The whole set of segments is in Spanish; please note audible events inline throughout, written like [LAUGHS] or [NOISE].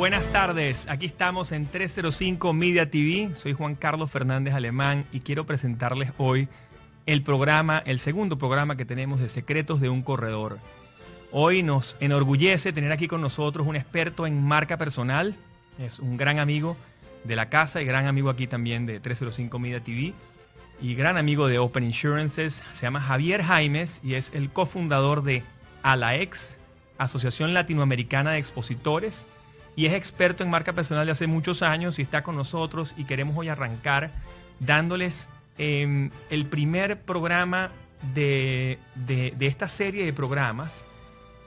Buenas tardes, aquí estamos en 305 Media TV. Soy Juan Carlos Fernández Alemán y quiero presentarles hoy el programa, el segundo programa que tenemos de Secretos de un Corredor. Hoy nos enorgullece tener aquí con nosotros un experto en marca personal, es un gran amigo de la casa y gran amigo aquí también de 305 Media TV y gran amigo de Open Insurances. Se llama Javier Jaimes y es el cofundador de ALAEX, Asociación Latinoamericana de Expositores, y es experto en marca personal de hace muchos años y está con nosotros y queremos hoy arrancar dándoles em, el primer programa de, de, de esta serie de programas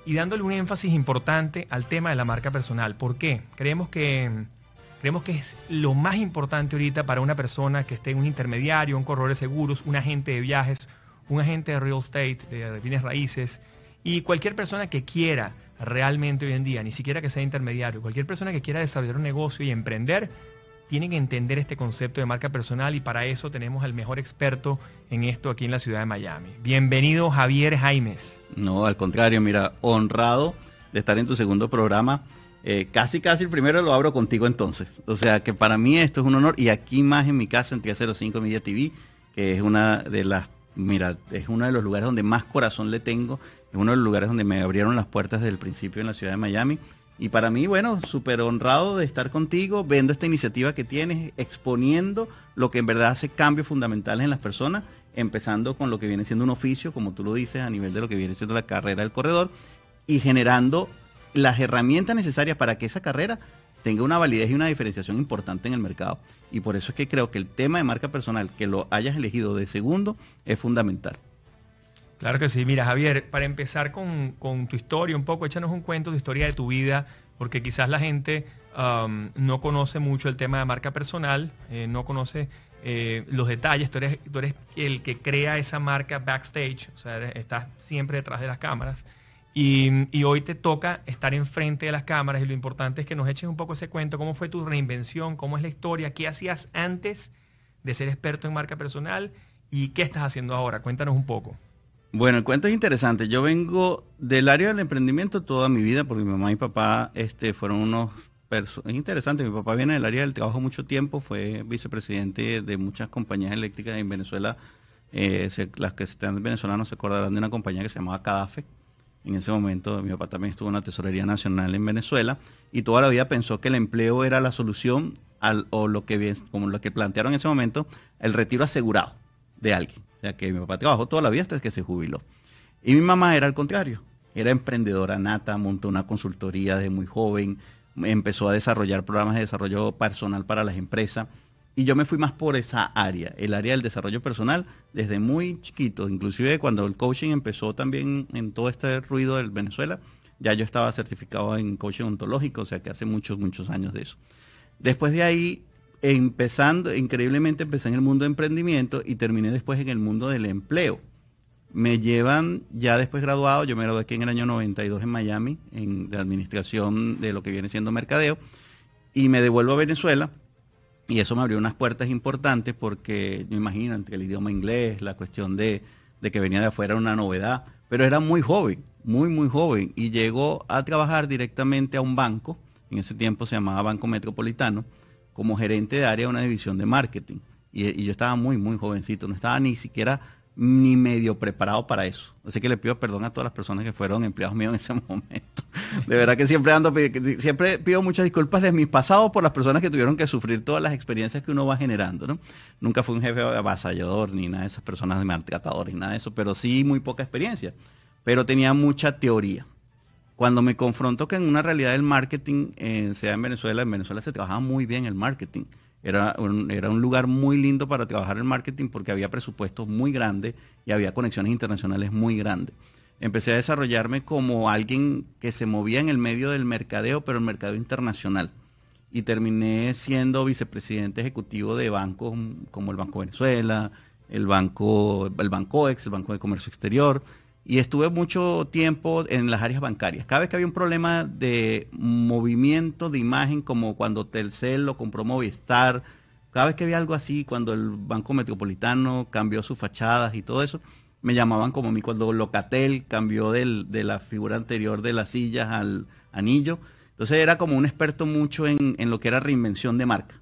y dándole un énfasis importante al tema de la marca personal. ¿Por qué? Creemos que Creemos que es lo más importante ahorita para una persona que esté en un intermediario, un corredor de seguros, un agente de viajes, un agente de real estate, de bienes raíces, y cualquier persona que quiera realmente hoy en día, ni siquiera que sea intermediario, cualquier persona que quiera desarrollar un negocio y emprender, tiene que entender este concepto de marca personal y para eso tenemos al mejor experto en esto aquí en la ciudad de Miami. Bienvenido Javier Jaimes. No, al contrario, mira, honrado de estar en tu segundo programa eh, casi, casi el primero lo abro contigo entonces. O sea que para mí esto es un honor. Y aquí más en mi casa, en 305 Media TV, que es una de las, mira, es uno de los lugares donde más corazón le tengo. Es uno de los lugares donde me abrieron las puertas desde el principio en la ciudad de Miami. Y para mí, bueno, súper honrado de estar contigo, viendo esta iniciativa que tienes, exponiendo lo que en verdad hace cambios fundamentales en las personas, empezando con lo que viene siendo un oficio, como tú lo dices, a nivel de lo que viene siendo la carrera del corredor, y generando las herramientas necesarias para que esa carrera tenga una validez y una diferenciación importante en el mercado. Y por eso es que creo que el tema de marca personal, que lo hayas elegido de segundo, es fundamental. Claro que sí. Mira, Javier, para empezar con, tu historia un poco, échanos un cuento de historia de tu vida, porque quizás la gente no conoce mucho el tema de marca personal, eh, no conoce eh, los detalles. Tú eres el que crea esa marca backstage, o sea, estás siempre detrás de las cámaras. Y, hoy te toca estar enfrente de las cámaras y lo importante es que nos eches un poco ese cuento, cómo fue tu reinvención, cómo es la historia, qué hacías antes de ser experto en marca personal y qué estás haciendo ahora. Cuéntanos un poco. Bueno, el cuento es interesante. Yo vengo del área del emprendimiento toda mi vida porque mi mamá y papá este, fueron unos... Es interesante, mi papá viene del área del trabajo mucho tiempo, fue vicepresidente de muchas compañías eléctricas en Venezuela. Eh, las que están venezolanos se acordarán de una compañía que se llamaba Cadafe en ese momento mi papá también estuvo en la Tesorería Nacional en Venezuela y toda la vida pensó que el empleo era la solución al, o lo que, como lo que plantearon en ese momento, el retiro asegurado de alguien. Sea que mi papá trabajó toda la vida hasta que se jubiló. Y mi mamá era al contrario, era emprendedora nata, montó una consultoría de muy joven, empezó a desarrollar programas de desarrollo personal para las empresas y yo me fui más por esa área, el área del desarrollo personal, desde muy chiquito. Inclusive cuando el coaching empezó también en todo este ruido del Venezuela, ya yo estaba certificado en coaching ontológico, o sea que hace muchos, muchos años de eso. Después de ahí, empezando, increíblemente empecé en el mundo de emprendimiento y terminé después en el mundo del empleo. Me llevan, ya después graduado, yo me gradué aquí en el año 92 en Miami, en la administración de lo que viene siendo mercadeo, y me devuelvo a Venezuela y eso me abrió unas puertas importantes porque me imagino entre el idioma inglés, la cuestión de, que venía de afuera una novedad, pero era muy joven, muy, muy joven. Y llegó a trabajar directamente a un banco, en ese tiempo se llamaba Banco Metropolitano, como gerente de área de una división de marketing. Y, yo estaba muy, muy jovencito, no estaba ni siquiera ni medio preparado para eso. Así que le pido perdón a todas las personas que fueron empleados míos en ese [LAUGHS] momento. De verdad que siempre ando, siempre pido muchas disculpas de mis pasados por las personas que tuvieron que sufrir todas las experiencias que uno va generando, ¿no? Nunca fui un jefe avasallador ni nada de esas personas de maltratadores, nada de eso, pero sí muy poca experiencia. Pero tenía mucha teoría. Cuando me confronto con una realidad del marketing, eh, sea en Venezuela, en Venezuela se trabajaba muy bien el marketing era un, lugar muy lindo para trabajar el marketing porque había presupuestos muy grandes y había conexiones internacionales muy grandes. Empecé a desarrollarme como alguien que se movía en el medio del mercadeo, pero el mercadeo internacional. Y terminé siendo vicepresidente ejecutivo de bancos como el Banco Venezuela, el Banco, el Banco Ex, el Banco de Comercio Exterior, y estuve mucho tiempo en las áreas bancarias. Cada vez que había un problema de movimiento de imagen, como cuando Telcel lo compró Movistar, cada vez que había algo así, cuando el Banco Metropolitano cambió sus fachadas y todo eso, me llamaban como a mí cuando Locatel cambió de la figura anterior de las sillas al anillo. Entonces era como un experto mucho en, lo que era reinvención de marca.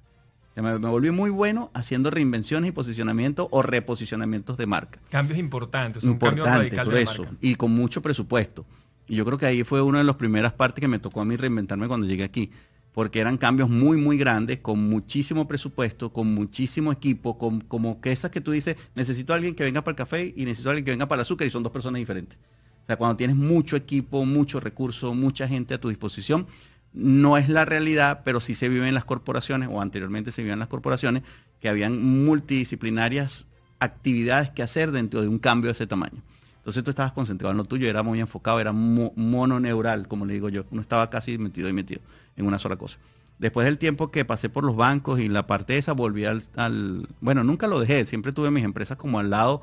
Me, volví muy bueno haciendo reinvenciones y posicionamiento o reposicionamientos de marca. Cambios importantes, un cambio radical por eso, Y con mucho presupuesto. Y yo creo que ahí fue una de las primeras partes que me tocó a mí reinventarme cuando llegué aquí porque eran cambios muy, muy grandes, con muchísimo presupuesto, con muchísimo equipo, con, como que esas que tú dices, necesito a alguien que venga para el café y necesito a alguien que venga para el azúcar y son dos personas diferentes. O sea, cuando tienes mucho equipo, mucho recurso, mucha gente a tu disposición, no es la realidad, pero sí se vive en las corporaciones, o anteriormente se vivían en las corporaciones, que habían multidisciplinarias actividades que hacer dentro de un cambio de ese tamaño. Entonces tú estabas concentrado en lo tuyo, era muy enfocado, era mononeural, como le digo yo. Uno estaba casi metido y metido en una sola cosa. Después del tiempo que pasé por los bancos y la parte esa, volví al, Bueno, nunca lo dejé, siempre tuve mis empresas como al lado.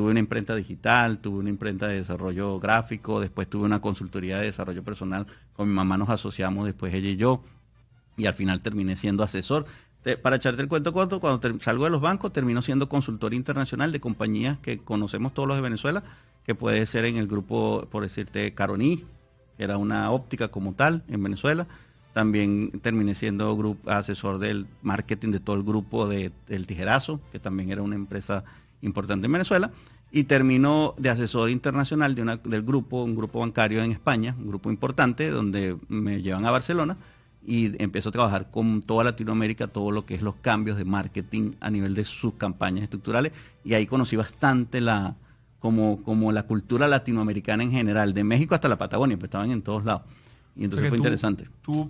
Tuve una imprenta digital, tuve una imprenta de desarrollo gráfico, después tuve una consultoría de desarrollo personal. Con mi mamá nos asociamos después ella y yo. Y al final terminé siendo asesor. para echarte el cuento corto, cuando salgo de los bancos, termino siendo consultor internacional de compañías que conocemos todos los de Venezuela, que puede ser en el grupo, por decirte, Caroní, que era una óptica como tal en Venezuela también terminé siendo grupo, asesor del marketing de todo el grupo de, del Tijerazo, que también era una empresa importante en Venezuela. Y termino de asesor internacional de una, del grupo, un grupo bancario en España, un grupo importante, donde me llevan a Barcelona y empiezo a trabajar con toda Latinoamérica, todo lo que es los cambios de marketing a nivel de sus campañas estructurales. Y ahí conocí bastante la, como, como la cultura latinoamericana en general, de México hasta la Patagonia, pues estaban en todos lados. Y entonces fue interesante. Tú,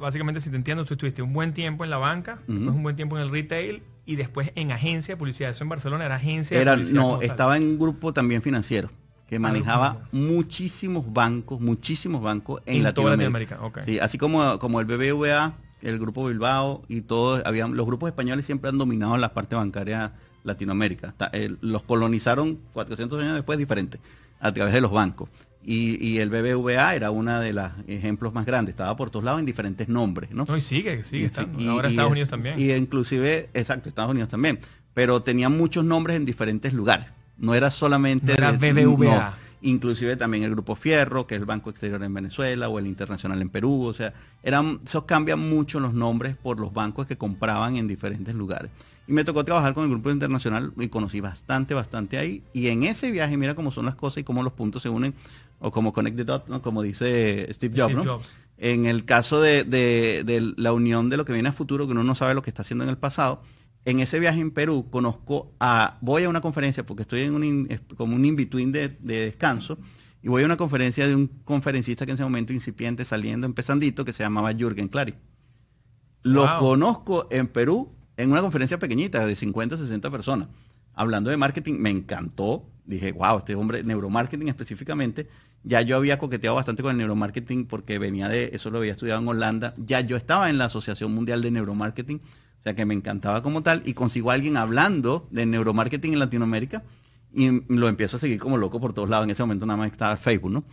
básicamente, si te entiendo, tú estuviste un buen tiempo en la banca, un buen tiempo en el retail y después en agencia de publicidad. Eso en Barcelona era agencia era, No, estaba en un grupo también financiero que manejaba muchísimos bancos, muchísimos bancos en, Latinoamérica. Sí, así como, como el BBVA, el grupo Bilbao y todos, habían, los grupos españoles siempre han dominado la parte bancaria Latinoamérica. Eh, los colonizaron 400 años después diferente, a través de los bancos. Y, el BBVA era uno de los ejemplos más grandes, estaba por todos lados en diferentes nombres, ¿no? y sigue, sigue, y, ahora Estados Unidos también. Y inclusive, exacto, Estados Unidos también, pero tenía muchos nombres en diferentes lugares, no era solamente... era BBVA. inclusive también el Grupo Fierro, que es el Banco Exterior en Venezuela, o el Internacional en Perú, o sea, eran, esos cambian mucho los nombres por los bancos que compraban en diferentes lugares. Y me tocó trabajar con el grupo internacional y conocí bastante, bastante ahí. Y en ese viaje, mira cómo son las cosas y cómo los puntos se unen o como Connected Dot, ¿no? como dice Steve Jobs. ¿no? En el caso de, la unión de lo que viene a futuro, que uno no sabe lo que está haciendo en el pasado, en ese viaje en Perú conozco a, voy a una conferencia porque estoy en un como un in-between de, descanso, y voy a una conferencia de un conferencista que en ese momento incipiente, saliendo, empezandito, que se llamaba Jürgen Clary. Lo conozco en Perú en una conferencia pequeñita de 50, 60 personas, hablando de marketing, me encantó. Dije, wow, este hombre, neuromarketing específicamente, ya yo había coqueteado bastante con el neuromarketing porque venía de, eso lo había estudiado en Holanda, ya yo estaba en la Asociación Mundial de Neuromarketing, o sea que me encantaba como tal, y consigo a alguien hablando de neuromarketing en Latinoamérica y lo empiezo a seguir como loco por todos lados. En ese momento nada más estaba Facebook, ¿no?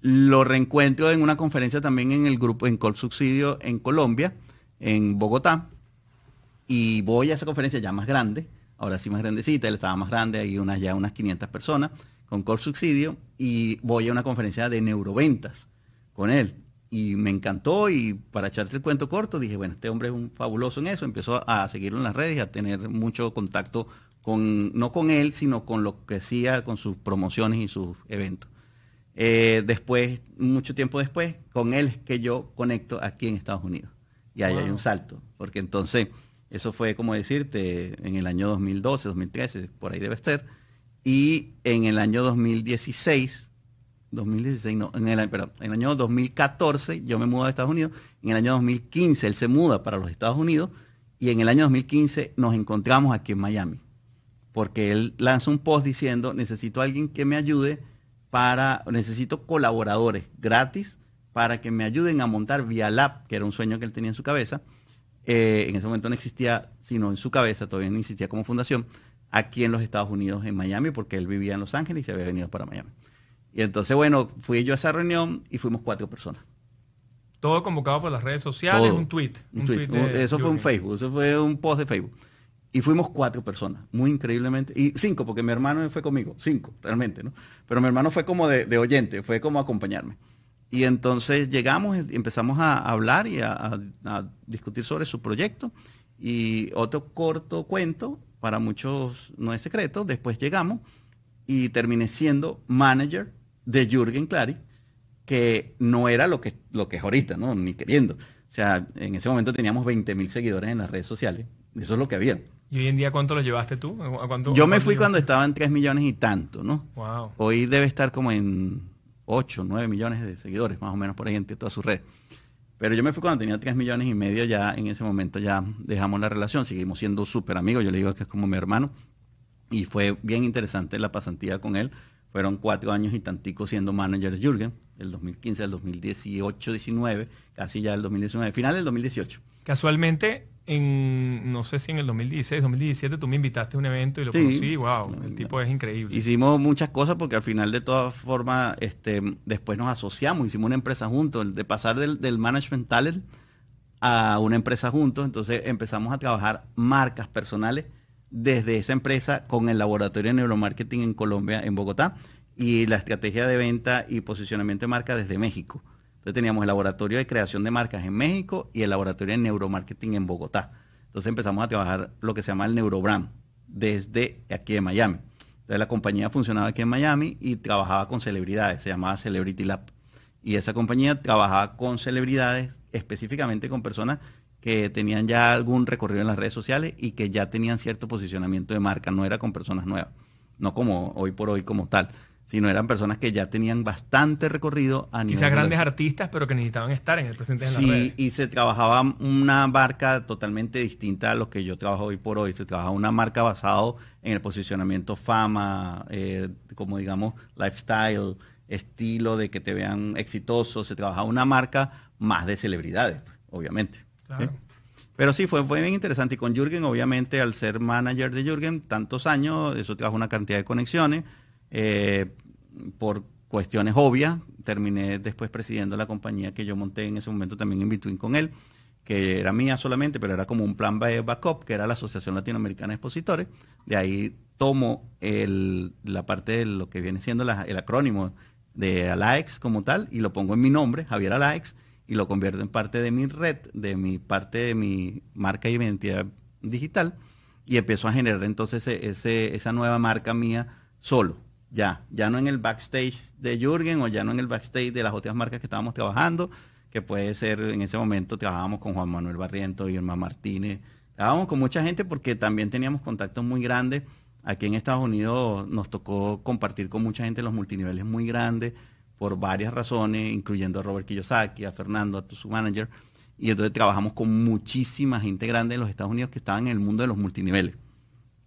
Lo reencuentro en una conferencia también en el grupo, en Col Subsidio en Colombia, en Bogotá, y voy a esa conferencia ya más grande, ahora sí más grandecita, él estaba más grande, hay unas ya unas 500 personas con Core Subsidio y voy a una conferencia de neuroventas con él. Y me encantó y para echarte el cuento corto dije, bueno, este hombre es un fabuloso en eso, empezó a seguirlo en las redes y a tener mucho contacto con, no con él, sino con lo que hacía, con sus promociones y sus eventos. Eh, después, mucho tiempo después, con él es que yo conecto aquí en Estados Unidos. Y ahí hay un salto, porque entonces eso fue, como decirte, en el año 2012, 2013, por ahí debe estar. Y en el año 2016, 2016, no, en el, perdón, en el año 2014 yo me mudo a Estados Unidos. En el año 2015 él se muda para los Estados Unidos. Y en el año 2015 nos encontramos aquí en Miami. Porque él lanza un post diciendo, necesito a alguien que me ayude para, necesito colaboradores gratis para que me ayuden a montar Via Lab, que era un sueño que él tenía en su cabeza eh, en ese momento no existía, sino en su cabeza, todavía no existía como fundación, aquí en los Estados Unidos, en Miami, porque él vivía en Los Ángeles y se había venido para Miami. Y entonces, bueno, fui yo a esa reunión y fuimos cuatro personas. Todo convocado por las redes sociales, un tweet. eso fue un Facebook, eso fue un post de Facebook. Y fuimos cuatro personas, muy increíblemente. Y cinco, porque mi hermano fue conmigo, cinco, realmente, ¿no? Pero mi hermano fue como de, de oyente, fue como acompañarme. Y entonces llegamos, empezamos a hablar y a, discutir sobre su proyecto. Y otro corto cuento, para muchos no es secreto, después llegamos y terminé siendo manager de Jürgen Clary, que no era lo que, lo que es ahorita, ¿no? Ni queriendo. O sea, en ese momento teníamos 20 mil seguidores en las redes sociales. Eso es lo que había. ¿Y hoy en día cuánto lo llevaste tú? Yo me fui cuando estaba en 3 millones y tanto, ¿no? Wow. Hoy debe estar como en 8, 9 millones de seguidores, más o menos por ahí en toda su red. Pero yo me fui cuando tenía 3 millones y medio, ya en ese momento ya dejamos la relación, seguimos siendo súper amigos, yo le digo que es como mi hermano. Y fue bien interesante la pasantía con él. Fueron cuatro años y tantico siendo manager de Jürgen, del 2015 al 2018, 19, casi ya el 2019, final del 2018. Casualmente, en, no sé si en el 2016, 2017, tú me invitaste a un evento y lo conocí, wow, el tipo es increíble. Hicimos muchas cosas porque al final de todas formas, este, después nos asociamos, hicimos una empresa juntos, de pasar del, del management talent a una empresa juntos, entonces empezamos a trabajar marcas personales desde esa empresa con el laboratorio de neuromarketing en Colombia, en Bogotá, y la estrategia de venta y posicionamiento de marca desde México. Entonces teníamos el laboratorio de creación de marcas en México y el laboratorio de neuromarketing en Bogotá. Entonces empezamos a trabajar lo que se llama el Neurobrand desde aquí de Miami. Entonces la compañía funcionaba aquí en Miami y trabajaba con celebridades, se llamaba Celebrity Lab. Y esa compañía trabajaba con celebridades, específicamente con personas que tenían ya algún recorrido en las redes sociales y que ya tenían cierto posicionamiento de marca, no era con personas nuevas, no como hoy por hoy como tal sino eran personas que ya tenían bastante recorrido a nivel. Quizás grandes artistas, pero que necesitaban estar en el presente de la Sí, y se trabajaba una marca totalmente distinta a lo que yo trabajo hoy por hoy. Se trabajaba una marca basado en el posicionamiento fama, eh, como digamos, lifestyle, estilo de que te vean exitoso. Se trabajaba una marca más de celebridades, obviamente. Pero sí, fue, fue bien interesante. Y con Jürgen, obviamente, al ser manager de Jürgen, tantos años, eso trajo una cantidad de conexiones. Eh, por cuestiones obvias, terminé después presidiendo la compañía que yo monté en ese momento también en Between con él, que era mía solamente, pero era como un plan backup, que era la Asociación Latinoamericana de Expositores. De ahí tomo la parte de lo que viene siendo el acrónimo de Alaex como tal y lo pongo en mi nombre, Javier Alaex, y lo convierto en parte de mi red, de mi parte de mi marca y identidad digital, y empiezo a generar entonces esa nueva marca mía solo ya, ya no en el backstage de Jürgen o ya no en el backstage de las otras marcas que estábamos trabajando, que puede ser en ese momento trabajábamos con Juan Manuel Barriento, Irma Martínez, trabajábamos con mucha gente porque también teníamos contactos muy grandes. Aquí en Estados Unidos nos tocó compartir con mucha gente los multiniveles muy grandes por varias razones, incluyendo a Robert Kiyosaki, a Fernando, a su manager. Y entonces trabajamos con muchísima gente grande en los Estados Unidos que estaban en el mundo de los multiniveles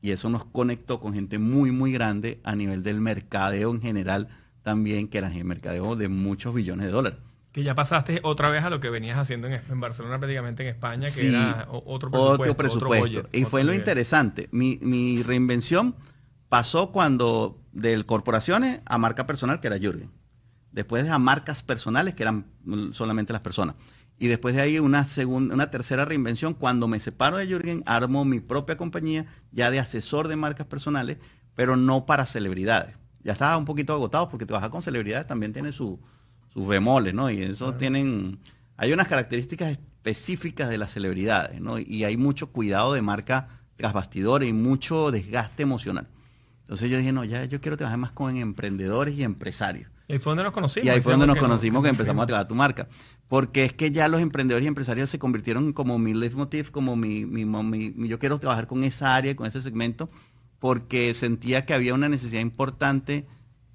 y eso nos conectó con gente muy, muy grande a nivel del mercadeo en general también, que era el mercadeo de muchos billones de dólares. Que ya pasaste otra vez a lo que venías haciendo en, Barcelona, prácticamente en España, que era otro presupuesto. Otro presupuesto. y fue lo interesante. Mi, mi, reinvención pasó cuando de corporaciones a marca personal, que era Jürgen. Después a marcas personales, que eran solamente las personas. Y después de ahí una, segunda, una tercera reinvención. Cuando me separo de Jürgen, armo mi propia compañía ya de asesor de marcas personales, pero no para celebridades. Ya estaba un poquito agotado porque trabajar con celebridades también tiene sus bemoles, ¿no? Y eso tienen, hay unas características específicas de las celebridades, ¿no? Y hay mucho cuidado de marca tras bastidores y mucho desgaste emocional. Entonces yo dije, no, ya yo quiero trabajar más con emprendedores y empresarios. Y ahí fue donde nos conocimos. Y ahí fue donde nos conocimos que empezamos a trabajar tu marca porque es que ya los emprendedores y empresarios se convirtieron como mi leitmotiv, como mi, mi, yo quiero trabajar con esa área, con ese segmento, porque sentía que había una necesidad importante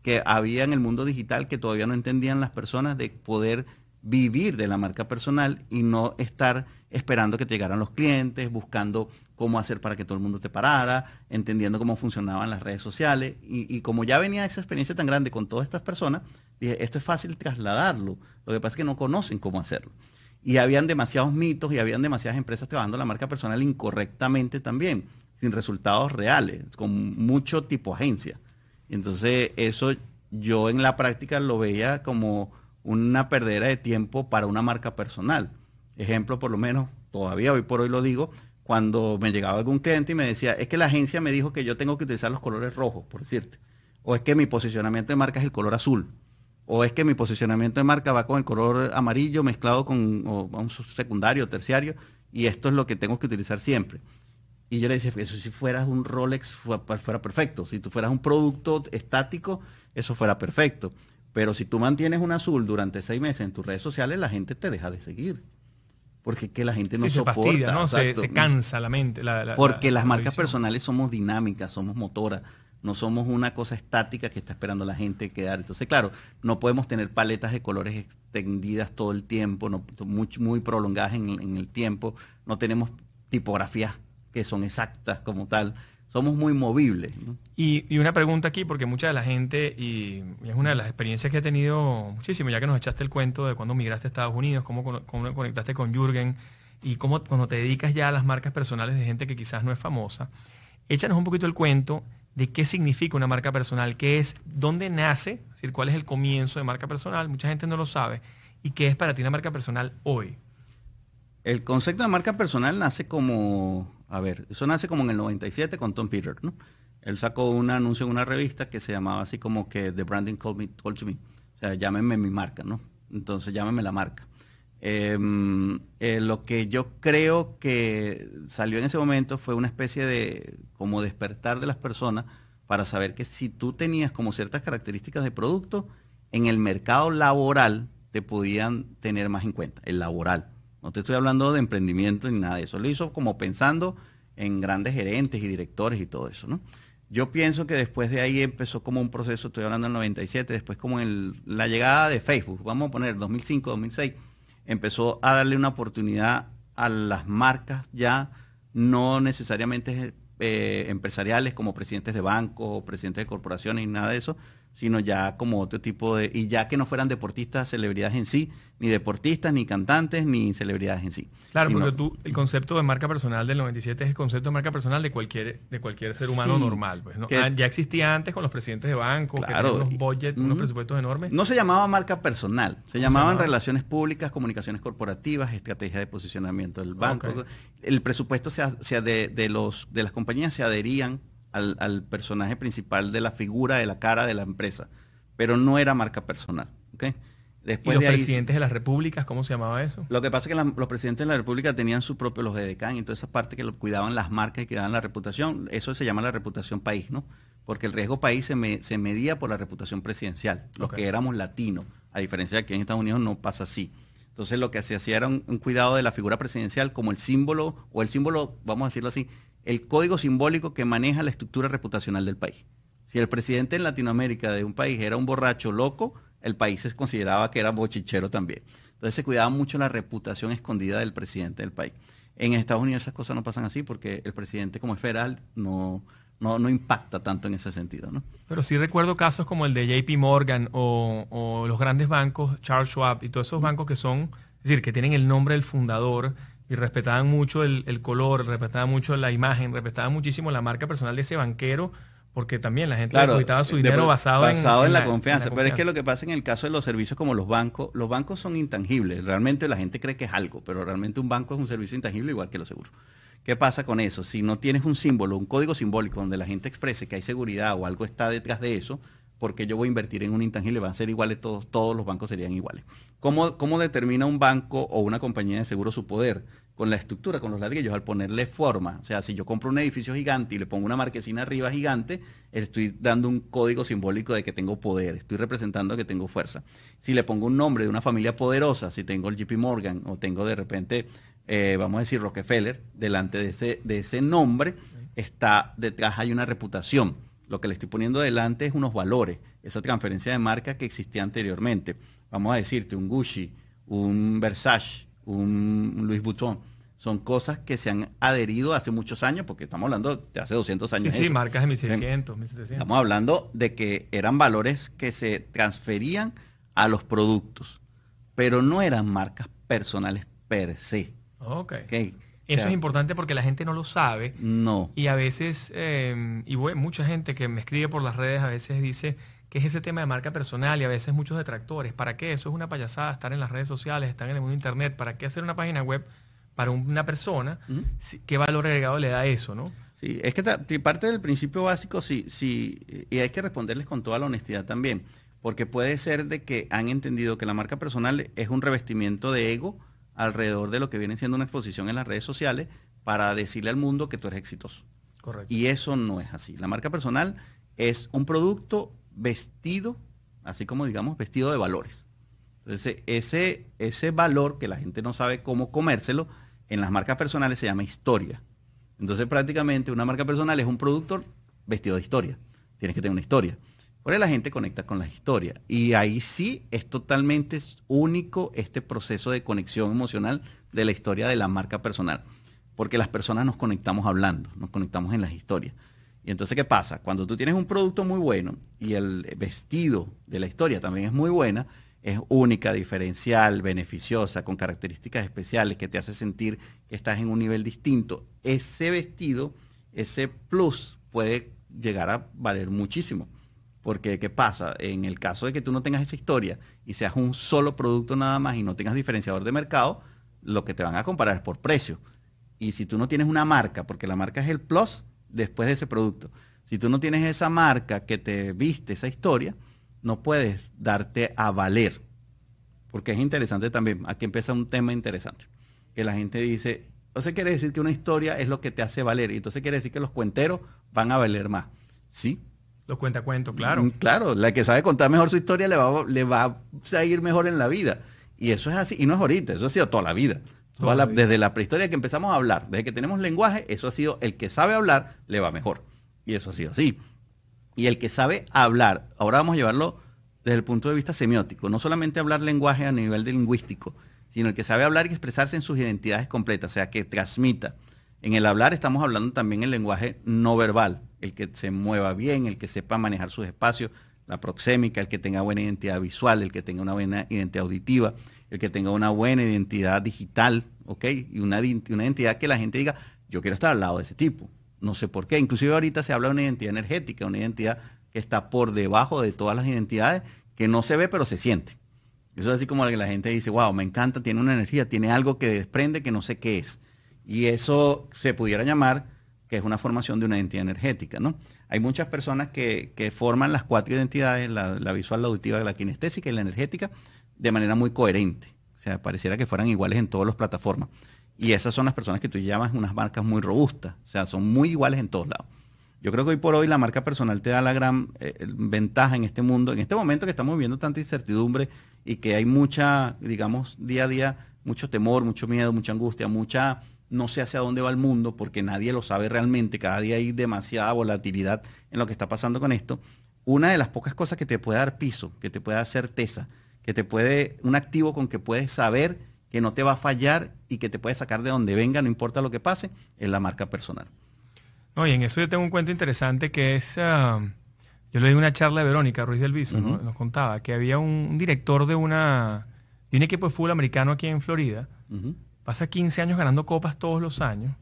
que había en el mundo digital que todavía no entendían las personas de poder vivir de la marca personal y no estar esperando que te llegaran los clientes, buscando cómo hacer para que todo el mundo te parara, entendiendo cómo funcionaban las redes sociales. Y, y como ya venía esa experiencia tan grande con todas estas personas, dije, esto es fácil trasladarlo. Lo que pasa es que no conocen cómo hacerlo. Y habían demasiados mitos y habían demasiadas empresas trabajando la marca personal incorrectamente también, sin resultados reales, con mucho tipo agencia. entonces eso yo en la práctica lo veía como una perdera de tiempo para una marca personal. Ejemplo, por lo menos, todavía hoy por hoy lo digo, cuando me llegaba algún cliente y me decía, es que la agencia me dijo que yo tengo que utilizar los colores rojos, por decirte. O es que mi posicionamiento de marca es el color azul o es que mi posicionamiento de marca va con el color amarillo mezclado con un secundario, terciario, y esto es lo que tengo que utilizar siempre. Y yo le decía, eso si fueras un Rolex fuera perfecto, si tú fueras un producto estático, eso fuera perfecto. Pero si tú mantienes un azul durante seis meses en tus redes sociales, la gente te deja de seguir. Porque que la gente no soporta. ¿no? Se, cansa la mente. porque las marcas personales somos dinámicas, somos motoras. No somos una cosa estática que está esperando la gente quedar. Entonces, claro, no podemos tener paletas de colores extendidas todo el tiempo, no, muy, muy prolongadas en, el tiempo. No tenemos tipografías que son exactas como tal. Somos muy movibles. Y, una pregunta aquí, porque mucha de la gente, y, es una de las experiencias que he tenido muchísimo, ya que nos echaste el cuento de cuando migraste a Estados Unidos, cómo, cómo conectaste con Jürgen y cómo cuando te dedicas ya a las marcas personales de gente que quizás no es famosa. Échanos un poquito el cuento de qué significa una marca personal, qué es, dónde nace, es decir, cuál es el comienzo de marca personal, mucha gente no lo sabe, y qué es para ti una marca personal hoy. El concepto de marca personal nace como, a ver, eso nace como en el 97 con Tom Peter, ¿no? Él sacó un anuncio en una revista que se llamaba así como que The Branding Called, me, to Me. O sea, llámeme mi marca, ¿no? Entonces llámeme la marca. Em, eh, lo que yo creo que salió en ese momento fue una especie de como despertar de las personas para saber que si tú tenías como ciertas características de producto, en el mercado laboral te podían tener más en cuenta, el laboral. No te estoy hablando de emprendimiento ni nada de eso. Lo hizo como pensando en grandes gerentes y directores y todo eso, ¿no? Yo pienso que después de ahí empezó como un proceso, estoy hablando del 97, después como en la llegada de Facebook, vamos a poner 2005, 2006, empezó a darle una oportunidad a las marcas ya no necesariamente eh, empresariales como presidentes de bancos, presidentes de corporaciones y nada de eso, sino ya como otro tipo de, y ya que no fueran deportistas, celebridades en sí, ni deportistas, ni cantantes, ni celebridades en sí. Claro, porque tú, el concepto de marca personal del 97 es el concepto de marca personal de cualquier, de cualquier ser humano normal. Pues, ah, ya existía antes con los presidentes de bancos, claro, que unos budgets, unos presupuestos enormes. No se llamaba marca personal, se llamaban relaciones públicas, comunicaciones corporativas, estrategia de posicionamiento del banco. El presupuesto se, de, de, los, de las compañías se adherían al, personaje principal de la figura, de la cara de la empresa, pero no era marca personal. Después ¿Y los presidentes de las repúblicas, cómo se llamaba eso? Lo que pasa es que los presidentes de la república tenían su propio, los EDECAN, y toda esa parte que cuidaban las marcas y que daban la reputación, eso se llama la reputación país, ¿no? Porque el riesgo país se, se medía por la reputación presidencial, los que éramos latinos, a diferencia de que en Estados Unidos no pasa así. Entonces lo que se hacía era un, cuidado de la figura presidencial como el símbolo, o el símbolo, vamos a decirlo así, el código simbólico que maneja la estructura reputacional del país. Si el presidente en Latinoamérica de un país era un borracho loco, el país se consideraba que era bochichero también. Entonces se cuidaba mucho la reputación escondida del presidente del país. En Estados Unidos esas cosas no pasan así porque el presidente como es federal no, no, no impacta tanto en ese sentido. ¿no? Pero sí recuerdo casos como el de JP Morgan o, o los grandes bancos, Charles Schwab y todos esos bancos que son, es decir, que tienen el nombre del fundador y respetaban mucho el, color, respetaban mucho la imagen, respetaban muchísimo la marca personal de ese banquero, porque también la gente depositaba su dinero basado, basado en, la, confianza. Pero es que lo que pasa en el caso de los servicios como los bancos, los bancos son intangibles. Realmente la gente cree que es algo, pero realmente un banco es un servicio intangible igual que los seguros. ¿Qué pasa con eso? Si no tienes un símbolo, un código simbólico donde la gente exprese que hay seguridad o algo está detrás de eso, porque yo voy a invertir en un intangible, van a ser iguales todos, todos los bancos serían iguales. ¿Cómo, ¿Cómo determina un banco o una compañía de seguro su poder? Con la estructura, con los ladrillos, al ponerle forma. O sea, si yo compro un edificio gigante y le pongo una marquesina arriba gigante, estoy dando un código simbólico de que tengo poder, estoy representando que tengo fuerza. Si le pongo un nombre de una familia poderosa, si tengo el JP Morgan o tengo de repente, eh, vamos a decir Rockefeller, delante de ese, de ese nombre, está detrás hay una reputación lo que le estoy poniendo delante es unos valores, esa transferencia de marca que existía anteriormente. Vamos a decirte, un Gucci, un Versace, un Louis Vuitton. Son cosas que se han adherido hace muchos años, porque estamos hablando de hace 200 años. Sí, sí marcas de 1600, 1700. Estamos hablando de que eran valores que se transferían a los productos, pero no eran marcas personales per se. Ok. okay. Eso es importante porque la gente no lo sabe. No. Y a veces, em, y mucha gente que me escribe por las redes a veces dice que es ese tema de marca personal y a veces muchos detractores. ¿Para qué? Eso es una payasada, estar en las redes sociales, estar en el mundo internet. ¿Para qué hacer una página web para una persona? ¿Qué valor agregado le da eso, no? Sí, es que parte del principio básico, sí, sí, y hay que responderles con toda la honestidad también. porque puede ser de que han entendido que la marca personal es un revestimiento de ego alrededor de lo que viene siendo una exposición en las redes sociales para decirle al mundo que tú eres exitoso. Correcto. Y eso no es así. La marca personal es un producto vestido, así como digamos, vestido de valores. Entonces, ese, ese valor que la gente no sabe cómo comérselo, en las marcas personales se llama historia. Entonces, prácticamente una marca personal es un producto vestido de historia. Tienes que tener una historia. Por eso la gente conecta con la historia. Y ahí sí es totalmente único este proceso de conexión emocional de la historia de la marca personal. Porque las personas nos conectamos hablando, nos conectamos en las historias. Y entonces, ¿qué pasa? Cuando tú tienes un producto muy bueno y el vestido de la historia también es muy buena, es única, diferencial, beneficiosa, con características especiales que te hace sentir que estás en un nivel distinto, ese vestido, ese plus puede llegar a valer muchísimo. Porque, ¿qué pasa? En el caso de que tú no tengas esa historia y seas un solo producto nada más y no tengas diferenciador de mercado, lo que te van a comparar es por precio. Y si tú no tienes una marca, porque la marca es el plus después de ese producto, si tú no tienes esa marca que te viste esa historia, no puedes darte a valer. Porque es interesante también, aquí empieza un tema interesante, que la gente dice, entonces quiere decir que una historia es lo que te hace valer, y entonces quiere decir que los cuenteros van a valer más. Sí. Los cuenta cuento, claro. Mm, claro, la que sabe contar mejor su historia le va, le va a ir mejor en la vida. Y eso es así, y no es ahorita, eso ha sido toda la vida. Desde la prehistoria que empezamos a hablar, desde que tenemos lenguaje, eso ha sido el que sabe hablar, le va mejor. Y eso ha sido así. Y el que sabe hablar, ahora vamos a llevarlo desde el punto de vista semiótico, no solamente hablar lenguaje a nivel de lingüístico, sino el que sabe hablar y expresarse en sus identidades completas, o sea, que transmita. En el hablar estamos hablando también el lenguaje no verbal, el que se mueva bien, el que sepa manejar sus espacios, la proxémica, el que tenga buena identidad visual, el que tenga una buena identidad auditiva, el que tenga una buena identidad digital, ¿ok? Y una, identidad que la gente diga, yo quiero estar al lado de ese tipo. No sé por qué. Inclusive ahorita se habla de una identidad energética, una identidad que está por debajo de todas las identidades, que no se ve pero se siente. Eso es así como que la gente dice, wow, me encanta, tiene una energía, tiene algo que desprende que no sé qué es. Y eso se pudiera llamar que es una formación de una identidad energética, ¿no? Hay muchas personas que, forman las cuatro identidades, la, la, visual, la auditiva, la kinestésica y la energética, de manera muy coherente. O sea, pareciera que fueran iguales en todas las plataformas. Y esas son las personas que tú llamas unas marcas muy robustas. O sea, son muy iguales en todos lados. Yo creo que hoy por hoy la marca personal te da la gran eh, ventaja en este mundo, en este momento que estamos viviendo tanta incertidumbre y que hay mucha, digamos, día a día, mucho temor, mucho miedo, mucha angustia, mucha, no sé hacia dónde va el mundo, porque nadie lo sabe realmente, cada día hay demasiada volatilidad en lo que está pasando con esto. Una de las pocas cosas que te puede dar piso, que te puede dar certeza, que te puede, un activo con que puedes saber que no te va a fallar y que te puede sacar de donde venga, no importa lo que pase, es la marca personal. No, y en eso yo tengo un cuento interesante que es, ah, yo le di una charla de Verónica Ruiz del Viso, nos contaba que había un, director de, una, un equipo de fútbol americano aquí en Florida, pasa 15 años ganando copas todos los años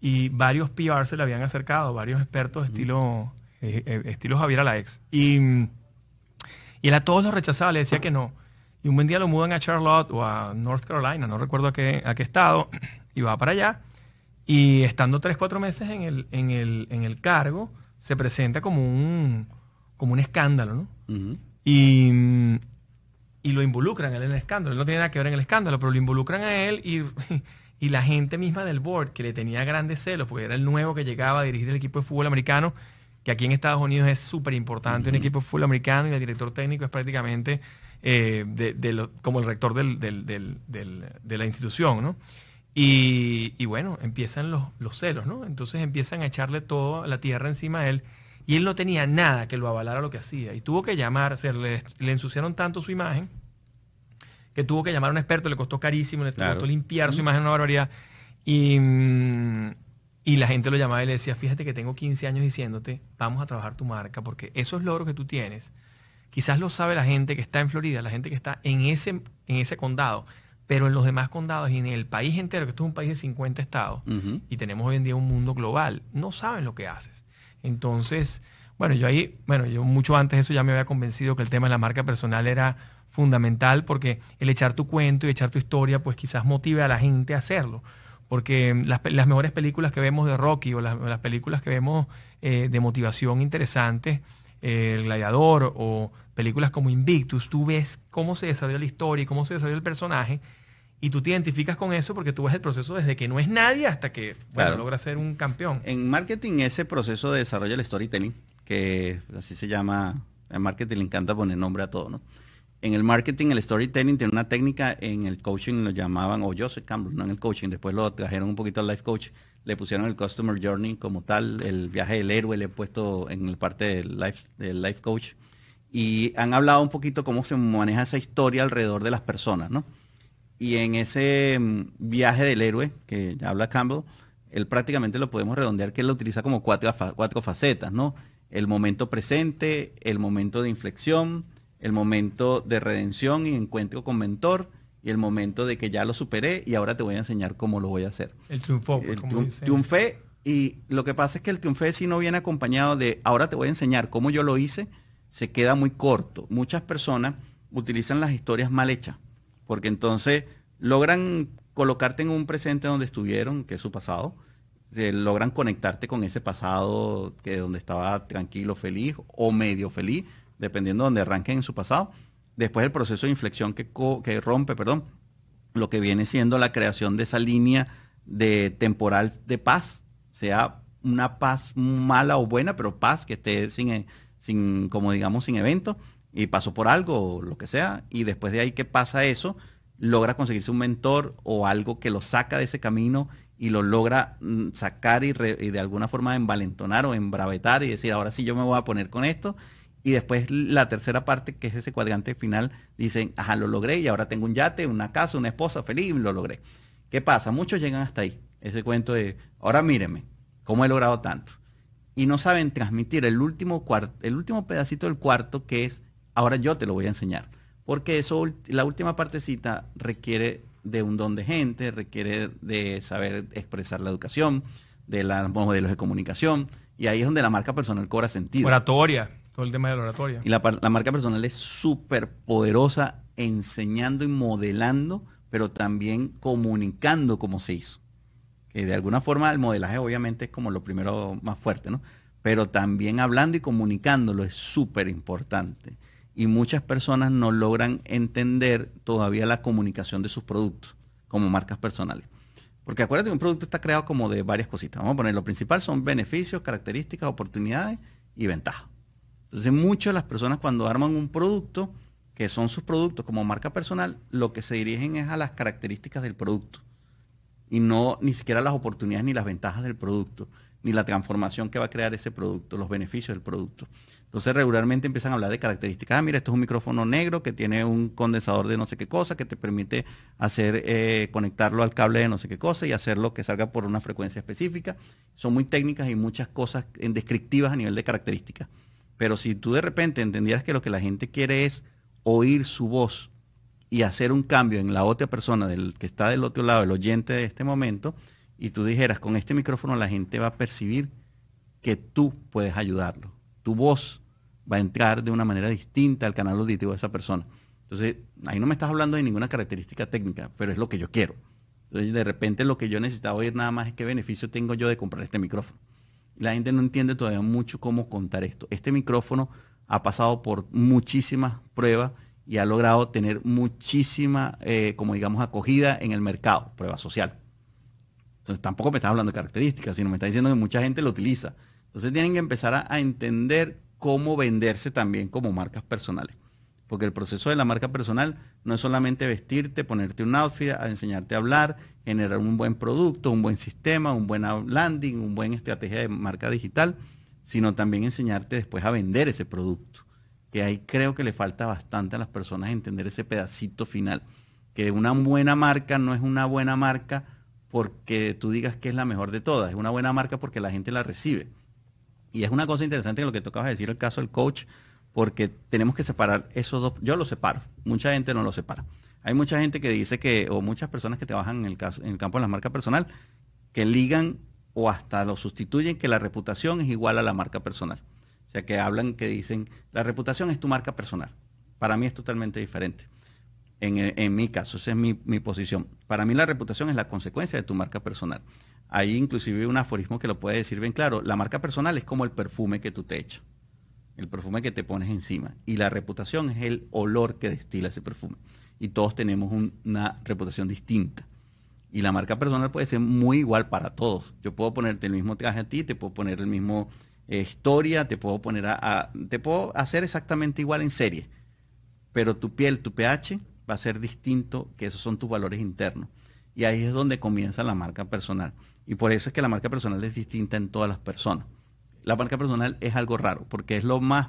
y varios PR se le habían acercado, varios expertos estilo, eh, eh, estilo Javier Alaex. Y, y él a todos los rechazaba, le decía que no y un buen día lo mudan a Charlotte o a North Carolina, no recuerdo a qué, a qué estado, [CLEARS THROAT] y va para allá. Y estando tres, cuatro meses en el, en el, cargo, se presenta como un, como un escándalo, ¿no? y, lo involucran en el escándalo. Él no tiene nada que ver en el escándalo, pero lo involucran a él y, [LAUGHS] y la gente misma del board, que le tenía grandes celos, porque era el nuevo que llegaba a dirigir el equipo de fútbol americano, que aquí en Estados Unidos es súper importante, un equipo de fútbol americano y el director técnico es prácticamente eh, de, como el rector de la institución, ¿no? Y, bueno, empiezan los, celos, ¿no? Entonces empiezan a echarle toda la tierra encima a él y él no tenía nada que lo avalara lo que hacía y tuvo que llamar, o le, ensuciaron tanto su imagen que tuvo que llamar a un experto, le costó carísimo, le costó limpiar su imagen, una barbaridad. Y, y la gente lo llamaba y le decía, fíjate que tengo 15 años diciéndote, vamos a trabajar tu marca, porque esos logros que tú tienes, Quizás lo sabe la gente que está en Florida, la gente que está en ese, en ese condado, pero en los demás condados y en el país entero, que esto es un país de 50 estados, y tenemos hoy en día un mundo global, no saben lo que haces. Entonces, bueno, yo ahí, bueno, yo mucho antes de eso ya me había convencido que el tema de la marca personal era fundamental porque el echar tu cuento y echar tu historia, pues quizás motive a la gente a hacerlo. Porque las, mejores películas que vemos de Rocky o las, películas que vemos eh, de motivación interesantes, El Gladiador o películas como Invictus, tú ves cómo se desarrolla la historia y cómo se desarrolla el personaje y tú te identificas con eso porque tú ves el proceso desde que no es nadie hasta que bueno, logra ser un campeón. En marketing ese proceso de desarrollo del storytelling, que así se llama, en marketing le encanta poner nombre a todo, ¿no? En el marketing, el storytelling tiene una técnica, en el coaching lo llamaban, o soy Campbell, no en el coaching, después lo trajeron un poquito al life coach, le pusieron el customer journey como tal, el viaje del héroe le he puesto en el parte del life, del life coach, y han hablado un poquito cómo se maneja esa historia alrededor de las personas, ¿no? Y en ese mm, viaje del héroe, que ya habla Campbell, él prácticamente lo podemos redondear que él lo utiliza como cuatro, cuatro facetas, ¿no? El momento presente, el momento de inflexión, el momento de redención y encuentro con mentor, y el momento de que ya lo superé y ahora te voy a enseñar cómo lo voy a hacer. El triunfo. El triunfé y lo que pasa es que el triunfé si no viene acompañado de ahora te voy a enseñar cómo yo lo hice, se queda muy corto. Muchas personas utilizan las historias mal hechas porque entonces logran colocarte en un presente donde estuvieron, que es su pasado, logran conectarte con ese pasado que donde estaba tranquilo, feliz o medio feliz, dependiendo de donde arranquen en su pasado. Después el proceso de inflexión que, que rompe, perdón, lo que viene siendo la creación de esa línea de temporal de paz, sea una paz mala o buena, pero paz que esté sin, sin como digamos, sin evento y pasó por algo o lo que sea, y después de ahí que pasa eso, logra conseguirse un mentor o algo que lo saca de ese camino y lo logra mm, sacar y, de alguna forma envalentonar o embravetar y decir, ahora sí yo me voy a poner con esto. Y después la tercera parte, que es ese cuadrante final, dicen, ajá, lo logré y ahora tengo un yate, una casa, una esposa feliz, lo logré. ¿Qué pasa? Muchos llegan hasta ahí. Ese cuento de, ahora mírenme, ¿cómo he logrado tanto? Y no saben transmitir el último, el último pedacito del cuarto que es Ahora yo te lo voy a enseñar. Porque eso, la última partecita requiere de un don de gente, requiere de saber expresar la educación, de los modelos de comunicación, y ahí es donde la marca personal cobra sentido. Oratoria, todo el tema de la oratoria. Y la, la marca personal es súper poderosa enseñando y modelando, pero también comunicando cómo se hizo. Que de alguna forma el modelaje obviamente es como lo primero más fuerte, ¿no? Pero también hablando y comunicándolo es súper importante y muchas personas no logran entender todavía la comunicación de sus productos como marcas personales. Porque acuérdate un producto está creado como de varias cositas. Vamos a poner lo principal son beneficios, características, oportunidades y ventajas. Entonces muchas de las personas cuando arman un producto, que son sus productos como marca personal, lo que se dirigen es a las características del producto. Y no ni siquiera las oportunidades ni las ventajas del producto, ni la transformación que va a crear ese producto, los beneficios del producto. Entonces regularmente empiezan a hablar de características. Ah, mira, esto es un micrófono negro que tiene un condensador de no sé qué cosa, que te permite hacer eh, conectarlo al cable de no sé qué cosa y hacerlo que salga por una frecuencia específica. Son muy técnicas y muchas cosas descriptivas a nivel de características. Pero si tú de repente entendieras que lo que la gente quiere es oír su voz y hacer un cambio en la otra persona del que está del otro lado, el oyente de este momento, y tú dijeras, con este micrófono la gente va a percibir que tú puedes ayudarlo tu voz va a entrar de una manera distinta al canal auditivo de esa persona. Entonces, ahí no me estás hablando de ninguna característica técnica, pero es lo que yo quiero. Entonces, de repente lo que yo necesitaba oír nada más es qué beneficio tengo yo de comprar este micrófono. La gente no entiende todavía mucho cómo contar esto. Este micrófono ha pasado por muchísimas pruebas y ha logrado tener muchísima, eh, como digamos, acogida en el mercado, prueba social. Entonces tampoco me estás hablando de características, sino me estás diciendo que mucha gente lo utiliza. Entonces tienen que empezar a, entender cómo venderse también como marcas personales. Porque el proceso de la marca personal no es solamente vestirte, ponerte un outfit, enseñarte a hablar, generar un buen producto, un buen sistema, un buen landing, un buen estrategia de marca digital, sino también enseñarte después a vender ese producto. Que ahí creo que le falta bastante a las personas entender ese pedacito final. Que una buena marca no es una buena marca porque tú digas que es la mejor de todas, es una buena marca porque la gente la recibe. Y es una cosa interesante lo que tocaba decir el caso del coach, porque tenemos que separar esos dos. Yo los separo, mucha gente no los separa. Hay mucha gente que dice que, o muchas personas que trabajan en el, caso, en el campo de la marca personal, que ligan o hasta lo sustituyen que la reputación es igual a la marca personal. O sea, que hablan, que dicen, la reputación es tu marca personal. Para mí es totalmente diferente. En, mi caso, esa es mi, mi posición. Para mí la reputación es la consecuencia de tu marca personal. Hay inclusive un aforismo que lo puede decir bien claro. La marca personal es como el perfume que tú te echas. el perfume que te pones encima. Y la reputación es el olor que destila ese perfume. Y todos tenemos una reputación distinta. Y la marca personal puede ser muy igual para todos. Yo puedo ponerte el mismo traje a ti, te puedo poner el mismo eh, historia, te puedo poner a, te puedo hacer exactamente igual en serie. Pero tu piel, tu pH va a ser distinto, que esos son tus valores internos. Y ahí es donde comienza la marca personal. Y por eso es que la marca personal es distinta en todas las personas. La marca personal es algo raro, porque es lo más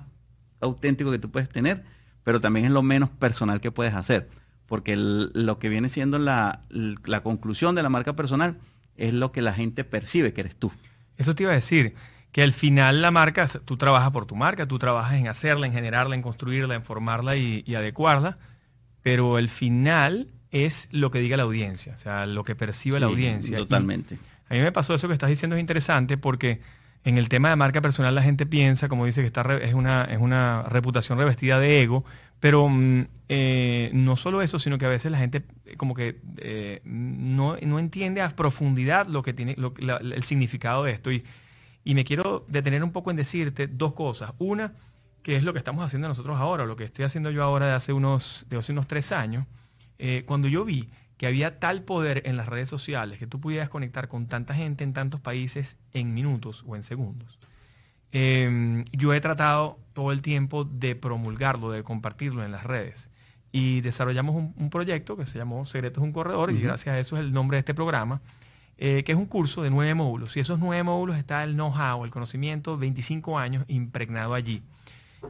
auténtico que tú puedes tener, pero también es lo menos personal que puedes hacer porque lo que viene siendo la, conclusión de la marca personal es lo que la gente percibe que eres tú. Eso te iba a decir, que al final la marca, tú trabajas por tu marca, tú trabajas en hacerla, en generarla, en construirla, en formarla y, adecuarla, pero el final es lo que diga la audiencia, o sea, lo que percibe la audiencia. Totalmente. a mí me pasó eso que estás diciendo es interesante porque en el tema de marca personal la gente piensa, como dice, que está es, una, es una reputación revestida de ego, pero mm, eh, no solo eso, sino que a veces la gente eh, como que eh, no, entiende a profundidad lo que tiene el significado de esto. Y, y, me quiero detener un poco en decirte dos cosas. Una, que es lo que estamos haciendo nosotros ahora, lo que estoy haciendo yo ahora de hace unos, de hace unos tres años. Cuando yo vi que había tal poder en las redes sociales que tú pudieras conectar con tanta gente en tantos países en minutos o en segundos Em, yo he tratado todo el tiempo de promulgarlo, de compartirlo en las redes. Y desarrollamos un, proyecto que se llamó Secretos un Corredor, y gracias a eso es el nombre de este programa, eh, que es un curso de nueve módulos. Y esos nueve módulos está el know-how, el conocimiento, 25 años impregnado allí.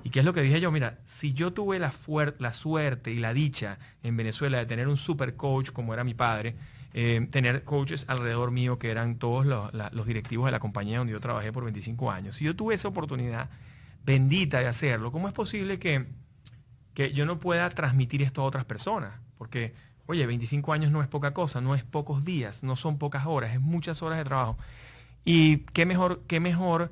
¿Y qué es lo que dije yo? Mira, si yo tuve la, la suerte y la dicha en Venezuela de tener un super coach como era mi padre, eh, tener coaches alrededor mío que eran todos los, directivos de la compañía donde yo trabajé por 25 años. Si yo tuve esa oportunidad bendita de hacerlo, ¿cómo es posible que, que yo no pueda transmitir esto a otras personas? Porque, oye, 25 años no es poca cosa, no es pocos días, no son pocas horas, es muchas horas de trabajo. Y qué mejor, qué mejor